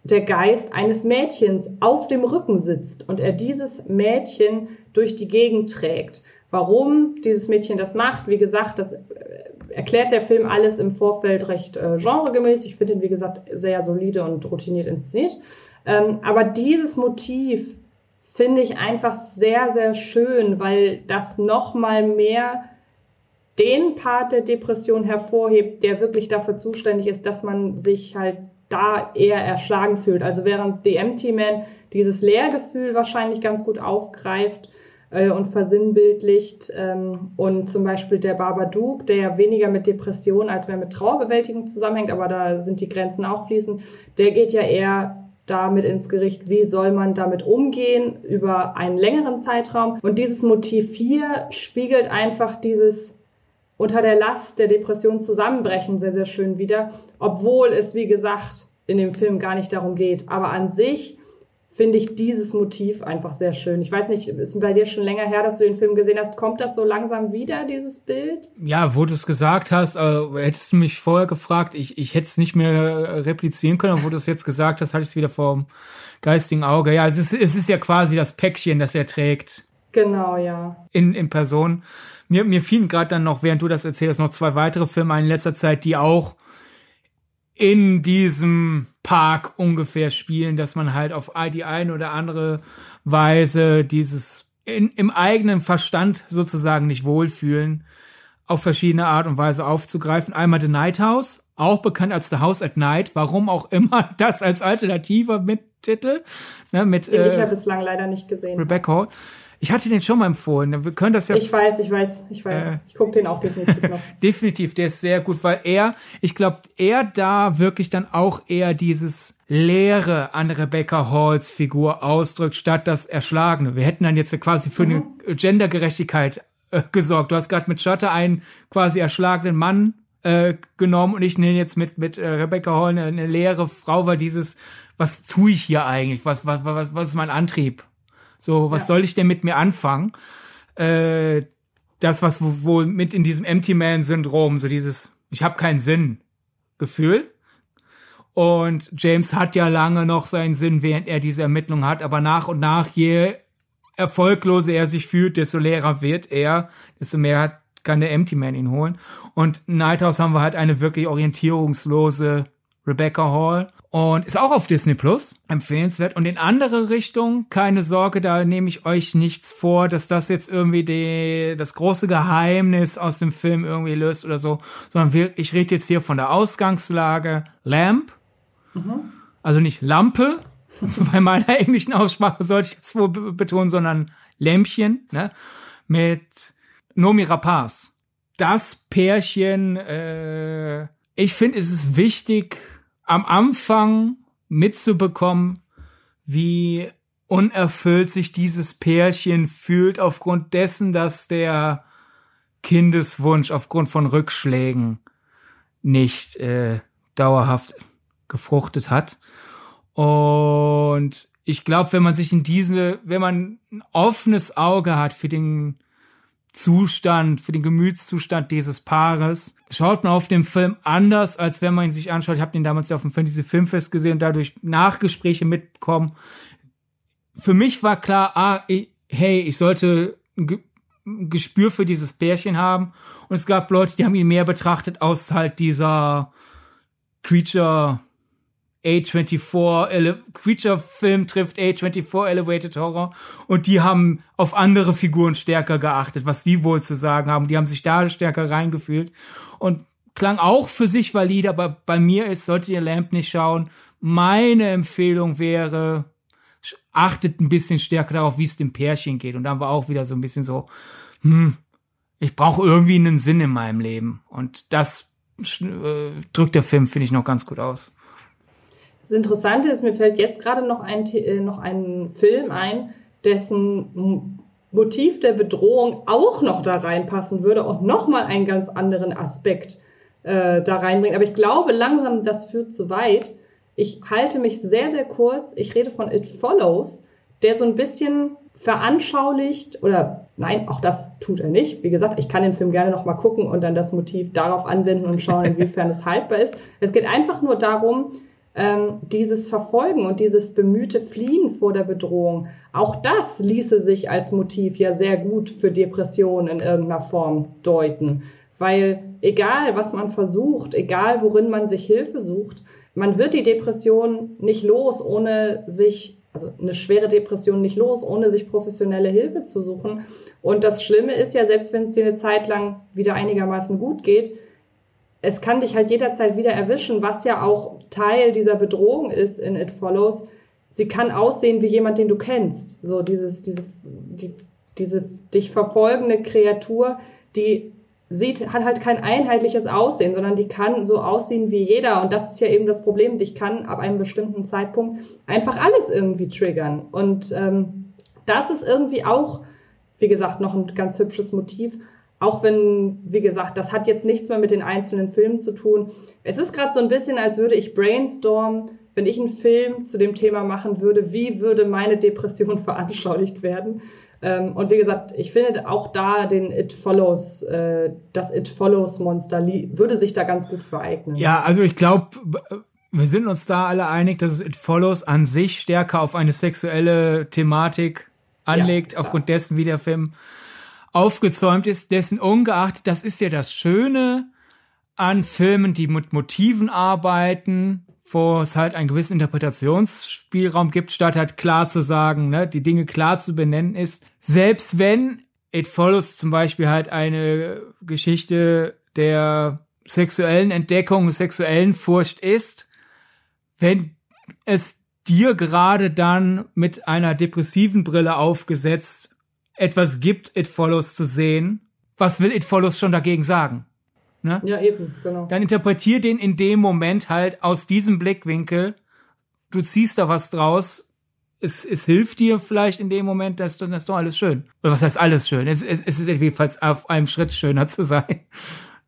der Geist eines Mädchens auf dem Rücken sitzt und er dieses Mädchen durch die Gegend trägt. Warum dieses Mädchen das macht, wie gesagt, das äh, erklärt der Film alles im Vorfeld recht äh, genregemäß. Ich finde ihn, wie gesagt, sehr solide und routiniert inszeniert. Ähm, aber dieses Motiv finde ich einfach sehr, sehr schön, weil das nochmal mehr den Part der Depression hervorhebt, der wirklich dafür zuständig ist, dass man sich halt da eher erschlagen fühlt. Also während The Empty Man dieses Leergefühl wahrscheinlich ganz gut aufgreift äh, und versinnbildlicht ähm, und zum Beispiel der Babadook, der ja weniger mit Depression als mehr mit Trauerbewältigung zusammenhängt, aber da sind die Grenzen auch fließend, der geht ja eher damit ins Gericht, wie soll man damit umgehen über einen längeren Zeitraum. Und dieses Motiv hier spiegelt einfach dieses unter der Last der Depression zusammenbrechen sehr, sehr schön wieder, obwohl es, wie gesagt, in dem Film gar nicht darum geht. Aber an sich finde ich dieses Motiv einfach sehr schön. Ich weiß nicht, ist bei dir schon länger her, dass du den Film gesehen hast. Kommt das so langsam wieder, dieses Bild? Ja, wo du es gesagt hast, äh, hättest du mich vorher gefragt, ich, ich hätte es nicht mehr replizieren können, aber wo du es jetzt gesagt hast, hatte ich es wieder vor dem geistigen Auge. Ja, es ist, es ist ja quasi das Päckchen, das er trägt. Genau, ja. In, in Person. Mir, mir fielen gerade dann noch, während du das erzählst, noch zwei weitere Filme in letzter Zeit, die auch in diesem Park ungefähr spielen, dass man halt auf die eine oder andere Weise dieses in, im eigenen Verstand sozusagen nicht wohlfühlen, auf verschiedene Art und Weise aufzugreifen. Einmal The Night House, auch bekannt als The House at Night, warum auch immer das als alternativer Mittitel. Ne, mit, Den äh, ich ja bislang leider nicht gesehen. Rebecca Hall. Ich hatte den schon mal empfohlen. Wir können das ja. Ich weiß, ich weiß, ich weiß. Äh, ich gucke den auch definitiv noch. definitiv, der ist sehr gut, weil er, ich glaube, er da wirklich dann auch eher dieses Leere an Rebecca Halls Figur ausdrückt, statt das Erschlagene. Wir hätten dann jetzt quasi für mhm. eine Gendergerechtigkeit äh, gesorgt. Du hast gerade mit Shutter einen quasi erschlagenen Mann äh, genommen und ich nenne jetzt mit mit äh, Rebecca Hall eine, eine leere Frau, weil dieses was tue ich hier eigentlich? Was was was was ist mein Antrieb? So, was ja. soll ich denn mit mir anfangen? Äh, das, was wohl mit in diesem Empty Man-Syndrom, so dieses, ich habe keinen Sinn Gefühl. Und James hat ja lange noch seinen Sinn, während er diese Ermittlung hat, aber nach und nach, je erfolgloser er sich fühlt, desto leerer wird er, desto mehr hat, kann der Empty Man ihn holen. Und Nighthouse haben wir halt eine wirklich orientierungslose Rebecca Hall. Und ist auch auf Disney Plus. Empfehlenswert. Und in andere Richtung, keine Sorge, da nehme ich euch nichts vor, dass das jetzt irgendwie die, das große Geheimnis aus dem Film irgendwie löst oder so. Sondern wir, ich rede jetzt hier von der Ausgangslage Lamp. Mhm. Also nicht Lampe, bei meiner englischen Aussprache sollte ich es wohl betonen, sondern Lämpchen, ne? Mit Nomi Rapaz. Das Pärchen, äh, ich finde, es ist wichtig, am Anfang mitzubekommen, wie unerfüllt sich dieses Pärchen fühlt aufgrund dessen, dass der Kindeswunsch aufgrund von Rückschlägen nicht äh, dauerhaft gefruchtet hat. Und ich glaube, wenn man sich in diese, wenn man ein offenes Auge hat für den Zustand, für den Gemütszustand dieses Paares, schaut man auf den Film anders, als wenn man ihn sich anschaut. Ich habe den damals ja auf dem Fantasy Filmfest gesehen und dadurch Nachgespräche mitbekommen. Für mich war klar, ah, ich, hey, ich sollte ein Gespür für dieses Pärchen haben. Und es gab Leute, die haben ihn mehr betrachtet aus halt dieser Creature A24 Creature Film trifft A24 Elevated Horror und die haben auf andere Figuren stärker geachtet, was die wohl zu sagen haben. Die haben sich da stärker reingefühlt und klang auch für sich valide, aber bei mir ist, solltet ihr Lamp nicht schauen. Meine Empfehlung wäre, achtet ein bisschen stärker darauf, wie es dem Pärchen geht. Und dann war auch wieder so ein bisschen so, hm, ich brauche irgendwie einen Sinn in meinem Leben. Und das äh, drückt der Film, finde ich, noch ganz gut aus. Das Interessante ist, mir fällt jetzt gerade noch ein, äh, noch ein Film ein, dessen Motiv der Bedrohung auch noch da reinpassen würde und nochmal einen ganz anderen Aspekt äh, da reinbringen. Aber ich glaube langsam, das führt zu weit. Ich halte mich sehr, sehr kurz. Ich rede von It Follows, der so ein bisschen veranschaulicht oder nein, auch das tut er nicht. Wie gesagt, ich kann den Film gerne nochmal gucken und dann das Motiv darauf anwenden und schauen, inwiefern es haltbar ist. Es geht einfach nur darum, ähm, dieses Verfolgen und dieses bemühte Fliehen vor der Bedrohung, auch das ließe sich als Motiv ja sehr gut für Depressionen in irgendeiner Form deuten. Weil egal, was man versucht, egal, worin man sich Hilfe sucht, man wird die Depression nicht los, ohne sich, also eine schwere Depression nicht los, ohne sich professionelle Hilfe zu suchen. Und das Schlimme ist ja, selbst wenn es dir eine Zeit lang wieder einigermaßen gut geht, es kann dich halt jederzeit wieder erwischen, was ja auch Teil dieser Bedrohung ist in It Follows. Sie kann aussehen wie jemand, den du kennst. So dieses, diese, die, diese dich verfolgende Kreatur, die sieht, hat halt kein einheitliches Aussehen, sondern die kann so aussehen wie jeder. Und das ist ja eben das Problem. Dich kann ab einem bestimmten Zeitpunkt einfach alles irgendwie triggern. Und ähm, das ist irgendwie auch, wie gesagt, noch ein ganz hübsches Motiv. Auch wenn, wie gesagt, das hat jetzt nichts mehr mit den einzelnen Filmen zu tun. Es ist gerade so ein bisschen, als würde ich brainstormen, wenn ich einen Film zu dem Thema machen würde, wie würde meine Depression veranschaulicht werden. Ähm, und wie gesagt, ich finde auch da den It Follows, äh, das It Follows Monster würde sich da ganz gut vereignen. Ja, also ich glaube, wir sind uns da alle einig, dass es It Follows an sich stärker auf eine sexuelle Thematik anlegt, ja, aufgrund dessen, wie der Film aufgezäumt ist, dessen ungeachtet, das ist ja das Schöne an Filmen, die mit Motiven arbeiten, wo es halt einen gewissen Interpretationsspielraum gibt, statt halt klar zu sagen, ne, die Dinge klar zu benennen ist. Selbst wenn It Follows zum Beispiel halt eine Geschichte der sexuellen Entdeckung, sexuellen Furcht ist, wenn es dir gerade dann mit einer depressiven Brille aufgesetzt etwas gibt, It Follows zu sehen, was will It Follows schon dagegen sagen? Ne? Ja, eben, genau. Dann interpretier den in dem Moment halt aus diesem Blickwinkel. Du ziehst da was draus. Es, es hilft dir vielleicht in dem Moment, dass dann ist doch alles schön. Oder was heißt alles schön? Es, es, es ist jedenfalls auf einem Schritt schöner zu sein.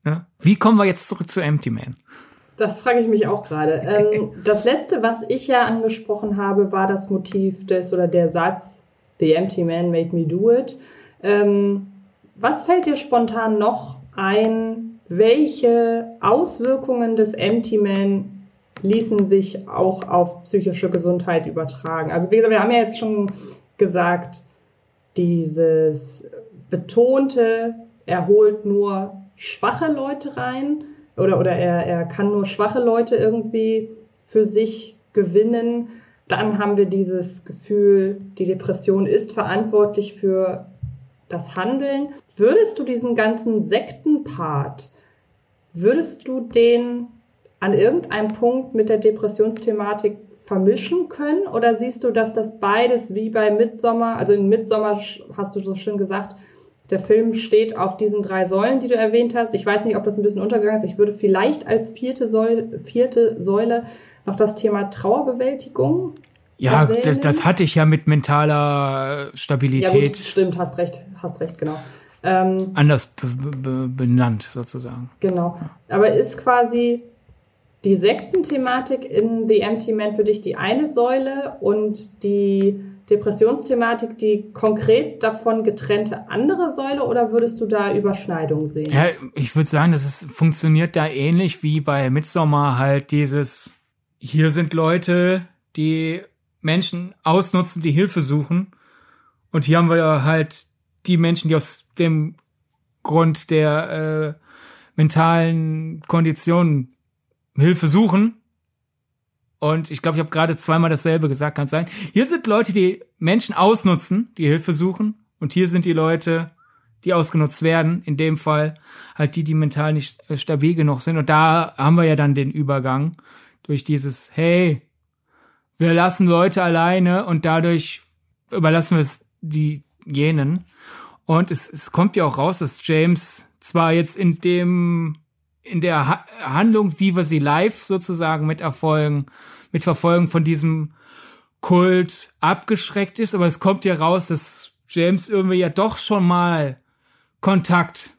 Ne? Wie kommen wir jetzt zurück zu Empty Man? Das frage ich mich auch gerade. Ähm, das letzte, was ich ja angesprochen habe, war das Motiv des oder der Satz, The Empty Man Made Me Do It. Ähm, was fällt dir spontan noch ein? Welche Auswirkungen des Empty Man ließen sich auch auf psychische Gesundheit übertragen? Also wie gesagt, wir haben ja jetzt schon gesagt, dieses betonte, er holt nur schwache Leute rein oder, oder er, er kann nur schwache Leute irgendwie für sich gewinnen. Dann haben wir dieses Gefühl, die Depression ist verantwortlich für das Handeln. Würdest du diesen ganzen Sektenpart, würdest du den an irgendeinem Punkt mit der Depressionsthematik vermischen können? Oder siehst du, dass das beides wie bei Midsommer, also in Midsommer hast du so schön gesagt, der Film steht auf diesen drei Säulen, die du erwähnt hast. Ich weiß nicht, ob das ein bisschen untergegangen ist. Ich würde vielleicht als vierte Säule, vierte Säule noch das Thema Trauerbewältigung. Ja, das, das, hatte ich ja mit mentaler Stabilität. Ja, gut, stimmt, hast recht, hast recht, genau. Ähm, anders benannt sozusagen. Genau. Aber ist quasi die Sektenthematik in The Empty Man für dich die eine Säule und die Depressionsthematik die konkret davon getrennte andere Säule oder würdest du da Überschneidungen sehen? Ja, ich würde sagen, das ist, funktioniert da ähnlich wie bei Midsommar halt dieses hier sind Leute, die Menschen ausnutzen, die Hilfe suchen. Und hier haben wir halt die Menschen, die aus dem Grund der äh, mentalen Konditionen Hilfe suchen. Und ich glaube, ich habe gerade zweimal dasselbe gesagt, kann sein. Hier sind Leute, die Menschen ausnutzen, die Hilfe suchen. Und hier sind die Leute, die ausgenutzt werden. In dem Fall halt die, die mental nicht äh, stabil genug sind. Und da haben wir ja dann den Übergang durch dieses, hey, wir lassen Leute alleine und dadurch überlassen wir es die jenen. Und es, es kommt ja auch raus, dass James zwar jetzt in dem, in der ha Handlung, wie wir sie live sozusagen mit Erfolgen, mit Verfolgen von diesem Kult abgeschreckt ist, aber es kommt ja raus, dass James irgendwie ja doch schon mal Kontakt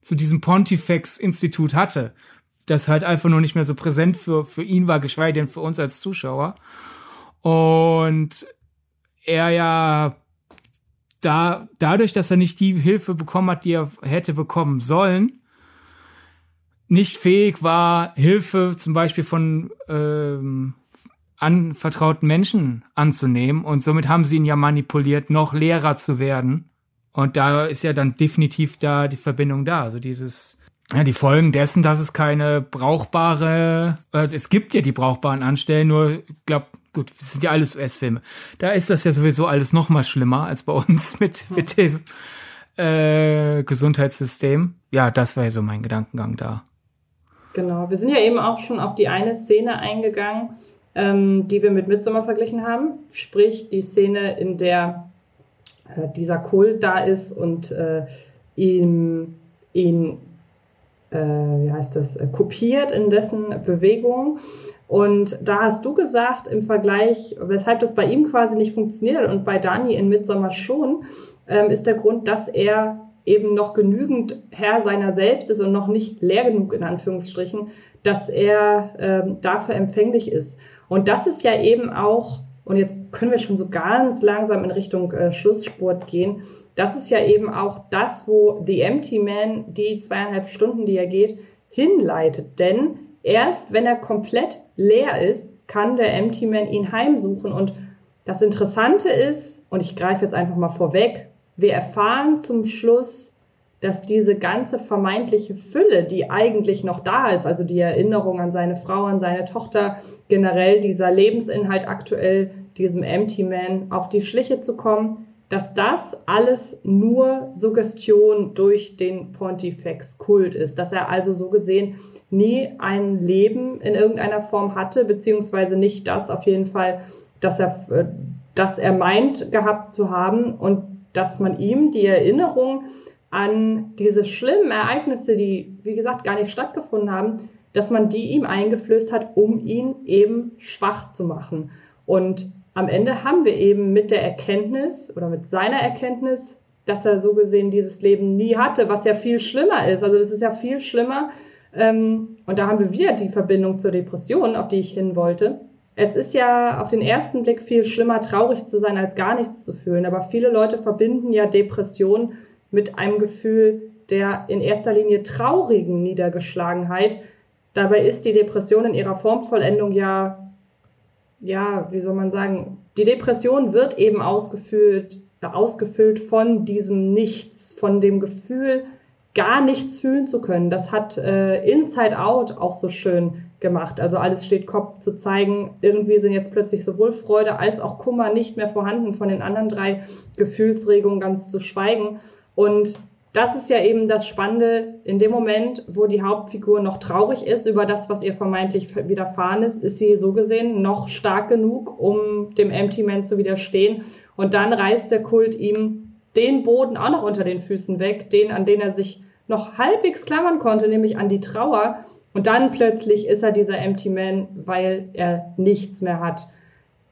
zu diesem Pontifex-Institut hatte. Das halt einfach nur nicht mehr so präsent für, für ihn war, geschweige denn für uns als Zuschauer. Und er ja da, dadurch, dass er nicht die Hilfe bekommen hat, die er hätte bekommen sollen, nicht fähig war, Hilfe zum Beispiel von ähm, anvertrauten Menschen anzunehmen. Und somit haben sie ihn ja manipuliert, noch Lehrer zu werden. Und da ist ja dann definitiv da die Verbindung da. Also dieses, ja, die Folgen dessen, dass es keine brauchbare, äh, es gibt ja die brauchbaren Anstellen, nur, ich glaube, gut, das sind ja alles US-Filme. Da ist das ja sowieso alles noch mal schlimmer als bei uns mit, mit dem äh, Gesundheitssystem. Ja, das war ja so mein Gedankengang da. Genau, wir sind ja eben auch schon auf die eine Szene eingegangen, ähm, die wir mit Midsommar verglichen haben. Sprich, die Szene, in der äh, dieser Kult da ist und äh, ihn, ihn wie heißt das, äh, kopiert in dessen Bewegung. Und da hast du gesagt, im Vergleich, weshalb das bei ihm quasi nicht funktioniert und bei Dani in Midsommar schon, ähm, ist der Grund, dass er eben noch genügend Herr seiner selbst ist und noch nicht leer genug in Anführungsstrichen, dass er ähm, dafür empfänglich ist. Und das ist ja eben auch, und jetzt können wir schon so ganz langsam in Richtung äh, Schlusssport gehen, das ist ja eben auch das, wo The Empty Man die zweieinhalb Stunden, die er geht, hinleitet. Denn erst wenn er komplett leer ist, kann der Empty Man ihn heimsuchen. Und das Interessante ist, und ich greife jetzt einfach mal vorweg, wir erfahren zum Schluss, dass diese ganze vermeintliche Fülle, die eigentlich noch da ist, also die Erinnerung an seine Frau, an seine Tochter, generell dieser Lebensinhalt aktuell, diesem Empty Man auf die Schliche zu kommen, dass das alles nur Suggestion durch den Pontifex-Kult ist, dass er also so gesehen nie ein Leben in irgendeiner Form hatte, beziehungsweise nicht das auf jeden Fall, dass er, äh, dass er meint gehabt zu haben und dass man ihm die Erinnerung an diese schlimmen Ereignisse, die, wie gesagt, gar nicht stattgefunden haben, dass man die ihm eingeflößt hat, um ihn eben schwach zu machen. Und am Ende haben wir eben mit der Erkenntnis oder mit seiner Erkenntnis, dass er so gesehen dieses Leben nie hatte, was ja viel schlimmer ist. Also das ist ja viel schlimmer, ähm, und da haben wir wieder die Verbindung zur Depression, auf die ich hin wollte. Es ist ja auf den ersten Blick viel schlimmer, traurig zu sein, als gar nichts zu fühlen. Aber viele Leute verbinden ja Depression mit einem Gefühl der in erster Linie traurigen Niedergeschlagenheit. Dabei ist die Depression in ihrer Formvollendung ja, ja, wie soll man sagen, die Depression wird eben ausgefüllt, ausgefüllt von diesem Nichts, von dem Gefühl, gar nichts fühlen zu können. Das hat äh, Inside Out auch so schön gemacht. Also alles steht Kopf zu zeigen. Irgendwie sind jetzt plötzlich sowohl Freude als auch Kummer nicht mehr vorhanden, von den anderen drei Gefühlsregungen ganz zu schweigen. Und das ist ja eben das Spannende. In dem Moment, wo die Hauptfigur noch traurig ist über das, was ihr vermeintlich widerfahren ist, ist sie so gesehen noch stark genug, um dem Empty Man zu widerstehen. Und dann reißt der Kult ihm den Boden auch noch unter den Füßen weg, den, an den er sich noch halbwegs klammern konnte, nämlich an die Trauer. Und dann plötzlich ist er dieser Empty Man, weil er nichts mehr hat.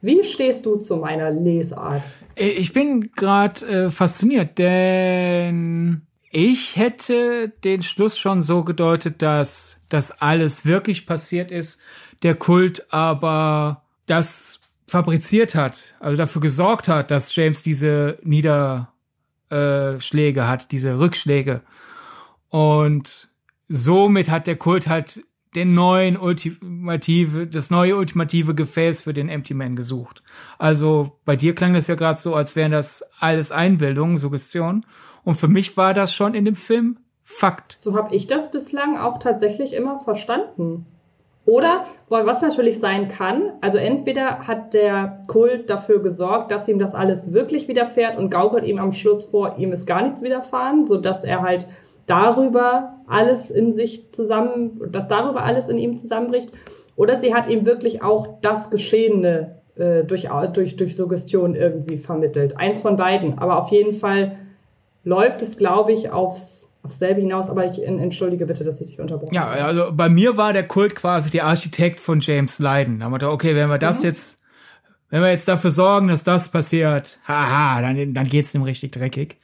Wie stehst du zu meiner Lesart? Ich bin gerade äh, fasziniert, denn ich hätte den Schluss schon so gedeutet, dass das alles wirklich passiert ist, der Kult aber das fabriziert hat, also dafür gesorgt hat, dass James diese Nieder äh, Schläge hat, diese Rückschläge. Und somit hat der Kult halt den neuen ultimative, das neue ultimative Gefäß für den Empty Man gesucht. Also bei dir klang das ja gerade so, als wären das alles Einbildungen, Suggestionen. Und für mich war das schon in dem Film Fakt. So habe ich das bislang auch tatsächlich immer verstanden. Oder, was natürlich sein kann, also entweder hat der Kult dafür gesorgt, dass ihm das alles wirklich widerfährt und gaukelt ihm am Schluss vor, ihm ist gar nichts widerfahren, sodass er halt darüber alles in sich zusammen, dass darüber alles in ihm zusammenbricht. Oder sie hat ihm wirklich auch das Geschehene äh, durch, durch, durch Suggestion irgendwie vermittelt. Eins von beiden. Aber auf jeden Fall läuft es, glaube ich, aufs aufs selbe hinaus, aber ich entschuldige bitte, dass ich dich unterbrochen habe. Ja, also bei mir war der Kult quasi der Architekt von James Leiden. Da haben wir gedacht, okay, wenn wir das mhm. jetzt, wenn wir jetzt dafür sorgen, dass das passiert, haha, dann, dann geht's dem richtig dreckig.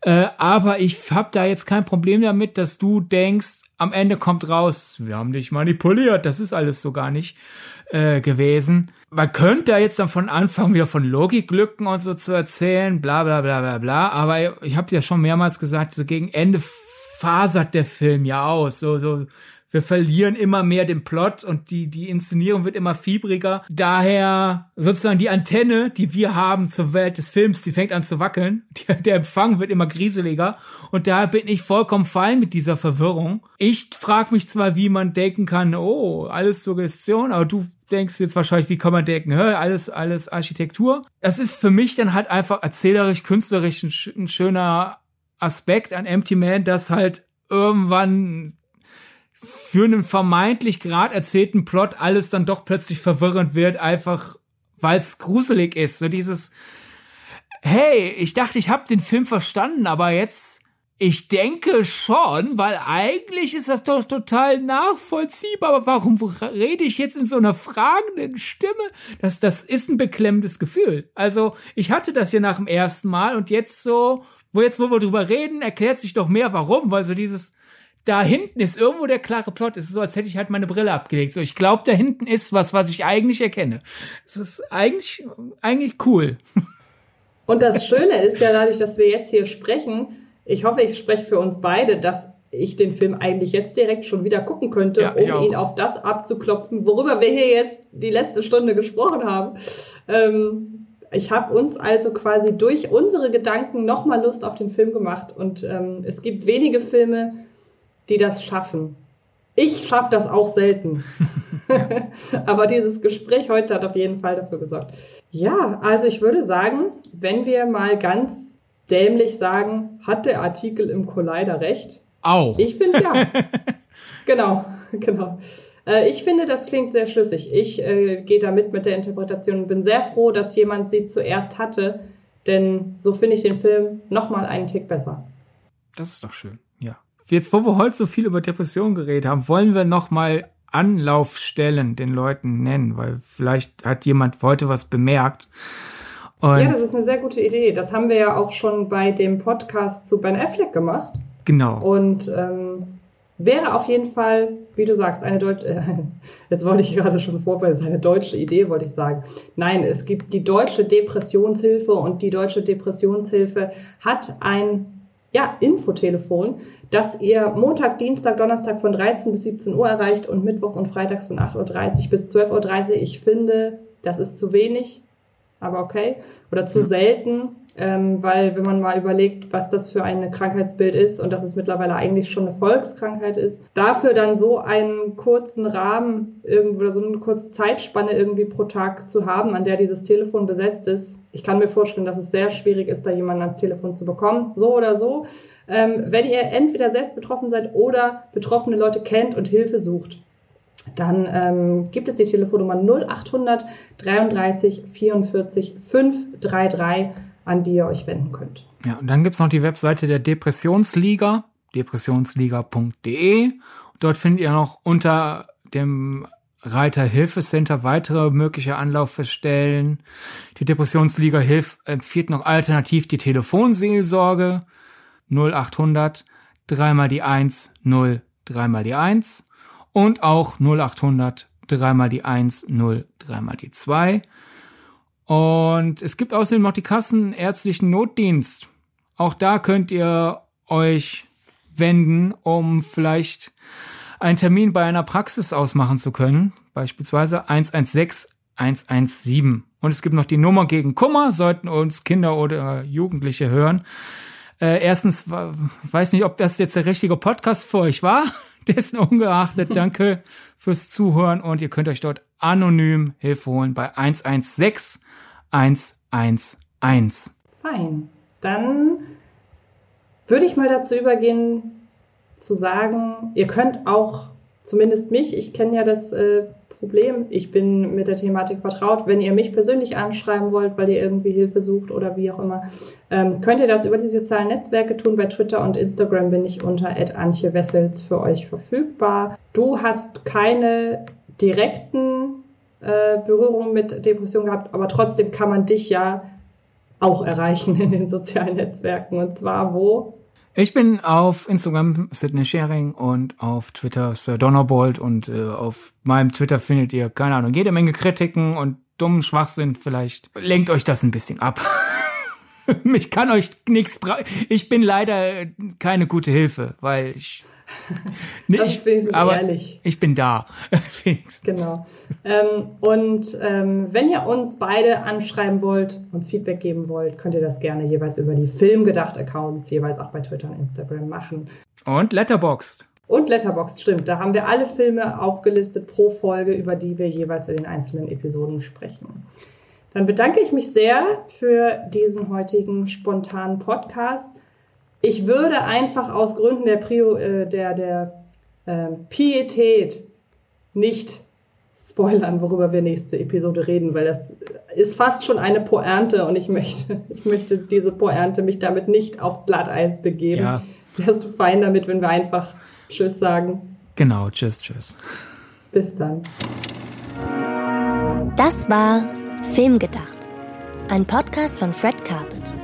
Äh, aber ich habe da jetzt kein Problem damit, dass du denkst, am Ende kommt raus, wir haben dich manipuliert, das ist alles so gar nicht äh, gewesen. Man könnte da jetzt dann von Anfang wieder von Logiklücken und so zu erzählen, bla bla bla bla bla, aber ich habe ja schon mehrmals gesagt, so gegen Ende fasert der Film ja aus, so so wir verlieren immer mehr den Plot und die, die Inszenierung wird immer fiebriger. Daher sozusagen die Antenne, die wir haben zur Welt des Films, die fängt an zu wackeln. Der, der Empfang wird immer grieseliger und da bin ich vollkommen fein mit dieser Verwirrung. Ich frage mich zwar, wie man denken kann, oh, alles Suggestion, aber du denkst jetzt wahrscheinlich, wie kann man denken, hä, alles, alles Architektur. Das ist für mich dann halt einfach erzählerisch, künstlerisch ein, ein schöner Aspekt an Empty Man, dass halt irgendwann für einen vermeintlich gerade erzählten Plot alles dann doch plötzlich verwirrend wird, einfach weil es gruselig ist. So dieses, hey, ich dachte, ich habe den Film verstanden, aber jetzt, ich denke schon, weil eigentlich ist das doch total nachvollziehbar. Aber warum rede ich jetzt in so einer fragenden Stimme? Das, das ist ein beklemmendes Gefühl. Also, ich hatte das hier nach dem ersten Mal und jetzt so, wo jetzt, wo wir drüber reden, erklärt sich doch mehr, warum, weil so dieses, da hinten ist irgendwo der klare Plot. Es ist so, als hätte ich halt meine Brille abgelegt. So, ich glaube, da hinten ist was, was ich eigentlich erkenne. Es ist eigentlich, eigentlich cool. Und das Schöne ist ja dadurch, dass wir jetzt hier sprechen, ich hoffe, ich spreche für uns beide, dass ich den Film eigentlich jetzt direkt schon wieder gucken könnte, ja, um ihn auf das abzuklopfen, worüber wir hier jetzt die letzte Stunde gesprochen haben. Ähm, ich habe uns also quasi durch unsere Gedanken nochmal Lust auf den Film gemacht. Und ähm, es gibt wenige Filme, die das schaffen. Ich schaffe das auch selten. Aber dieses Gespräch heute hat auf jeden Fall dafür gesorgt. Ja, also ich würde sagen, wenn wir mal ganz dämlich sagen, hat der Artikel im Collider recht? Auch. Ich finde ja. genau, genau. Äh, ich finde, das klingt sehr schlüssig. Ich äh, gehe da mit mit der Interpretation und bin sehr froh, dass jemand sie zuerst hatte, denn so finde ich den Film nochmal einen Tick besser. Das ist doch schön jetzt, wo wir heute so viel über Depressionen geredet haben, wollen wir noch mal Anlaufstellen den Leuten nennen, weil vielleicht hat jemand heute was bemerkt. Und ja, das ist eine sehr gute Idee. Das haben wir ja auch schon bei dem Podcast zu Ben Affleck gemacht. Genau. Und ähm, wäre auf jeden Fall, wie du sagst, eine deutsche, äh, jetzt wollte ich gerade schon vorfallen, eine deutsche Idee, wollte ich sagen. Nein, es gibt die deutsche Depressionshilfe und die deutsche Depressionshilfe hat ein ja, Infotelefon, das ihr Montag, Dienstag, Donnerstag von 13 bis 17 Uhr erreicht und Mittwochs und Freitags von 8.30 Uhr bis 12.30 Uhr. Ich finde, das ist zu wenig, aber okay. Oder zu ja. selten ähm, weil wenn man mal überlegt, was das für ein Krankheitsbild ist und dass es mittlerweile eigentlich schon eine Volkskrankheit ist, dafür dann so einen kurzen Rahmen irgendwo oder so eine kurze Zeitspanne irgendwie pro Tag zu haben, an der dieses Telefon besetzt ist, ich kann mir vorstellen, dass es sehr schwierig ist, da jemanden ans Telefon zu bekommen, so oder so. Ähm, wenn ihr entweder selbst betroffen seid oder betroffene Leute kennt und Hilfe sucht, dann ähm, gibt es die Telefonnummer 0800 33 44 533 an die ihr euch wenden könnt. Ja, und dann gibt's noch die Webseite der Depressionsliga, depressionsliga.de. Dort findet ihr noch unter dem Reiter Hilfecenter weitere mögliche Anlaufstellen. Die Depressionsliga Hilf empfiehlt noch alternativ die Telefonseelsorge 0800 dreimal die 1 0 dreimal die 1 und auch 0800 dreimal die 1 0 dreimal die 2. Und es gibt außerdem noch die Kassenärztlichen Notdienst. Auch da könnt ihr euch wenden, um vielleicht einen Termin bei einer Praxis ausmachen zu können. Beispielsweise 116 117. Und es gibt noch die Nummer gegen Kummer, sollten uns Kinder oder Jugendliche hören. Äh, erstens, ich weiß nicht, ob das jetzt der richtige Podcast für euch war. Dessen ungeachtet, danke fürs Zuhören und ihr könnt euch dort anonym Hilfe holen bei 116 111. Fein. Dann würde ich mal dazu übergehen, zu sagen, ihr könnt auch, zumindest mich, ich kenne ja das äh, Problem. Ich bin mit der Thematik vertraut. Wenn ihr mich persönlich anschreiben wollt, weil ihr irgendwie Hilfe sucht oder wie auch immer, ähm, könnt ihr das über die sozialen Netzwerke tun. Bei Twitter und Instagram bin ich unter Antje Wessels für euch verfügbar. Du hast keine direkten äh, Berührungen mit Depression gehabt, aber trotzdem kann man dich ja auch erreichen in den sozialen Netzwerken. Und zwar wo? Ich bin auf Instagram Sydney Sharing und auf Twitter Sir Donnerbold und äh, auf meinem Twitter findet ihr, keine Ahnung, jede Menge Kritiken und dummen Schwachsinn vielleicht. Lenkt euch das ein bisschen ab. ich kann euch nichts Ich bin leider keine gute Hilfe, weil ich nee, das ich, aber ehrlich. Ich bin da, Genau. Ähm, und ähm, wenn ihr uns beide anschreiben wollt, uns Feedback geben wollt, könnt ihr das gerne jeweils über die Filmgedacht-Accounts, jeweils auch bei Twitter und Instagram machen. Und Letterboxd. Und Letterboxd, stimmt. Da haben wir alle Filme aufgelistet pro Folge, über die wir jeweils in den einzelnen Episoden sprechen. Dann bedanke ich mich sehr für diesen heutigen spontanen Podcast ich würde einfach aus Gründen der, Prio, äh, der, der äh, Pietät nicht spoilern, worüber wir nächste Episode reden, weil das ist fast schon eine Poernte und ich möchte, ich möchte diese Poernte mich damit nicht auf Glatteis begeben. Ja. Wärst du fein damit, wenn wir einfach Tschüss sagen? Genau, Tschüss, Tschüss. Bis dann. Das war Filmgedacht, ein Podcast von Fred Carpet.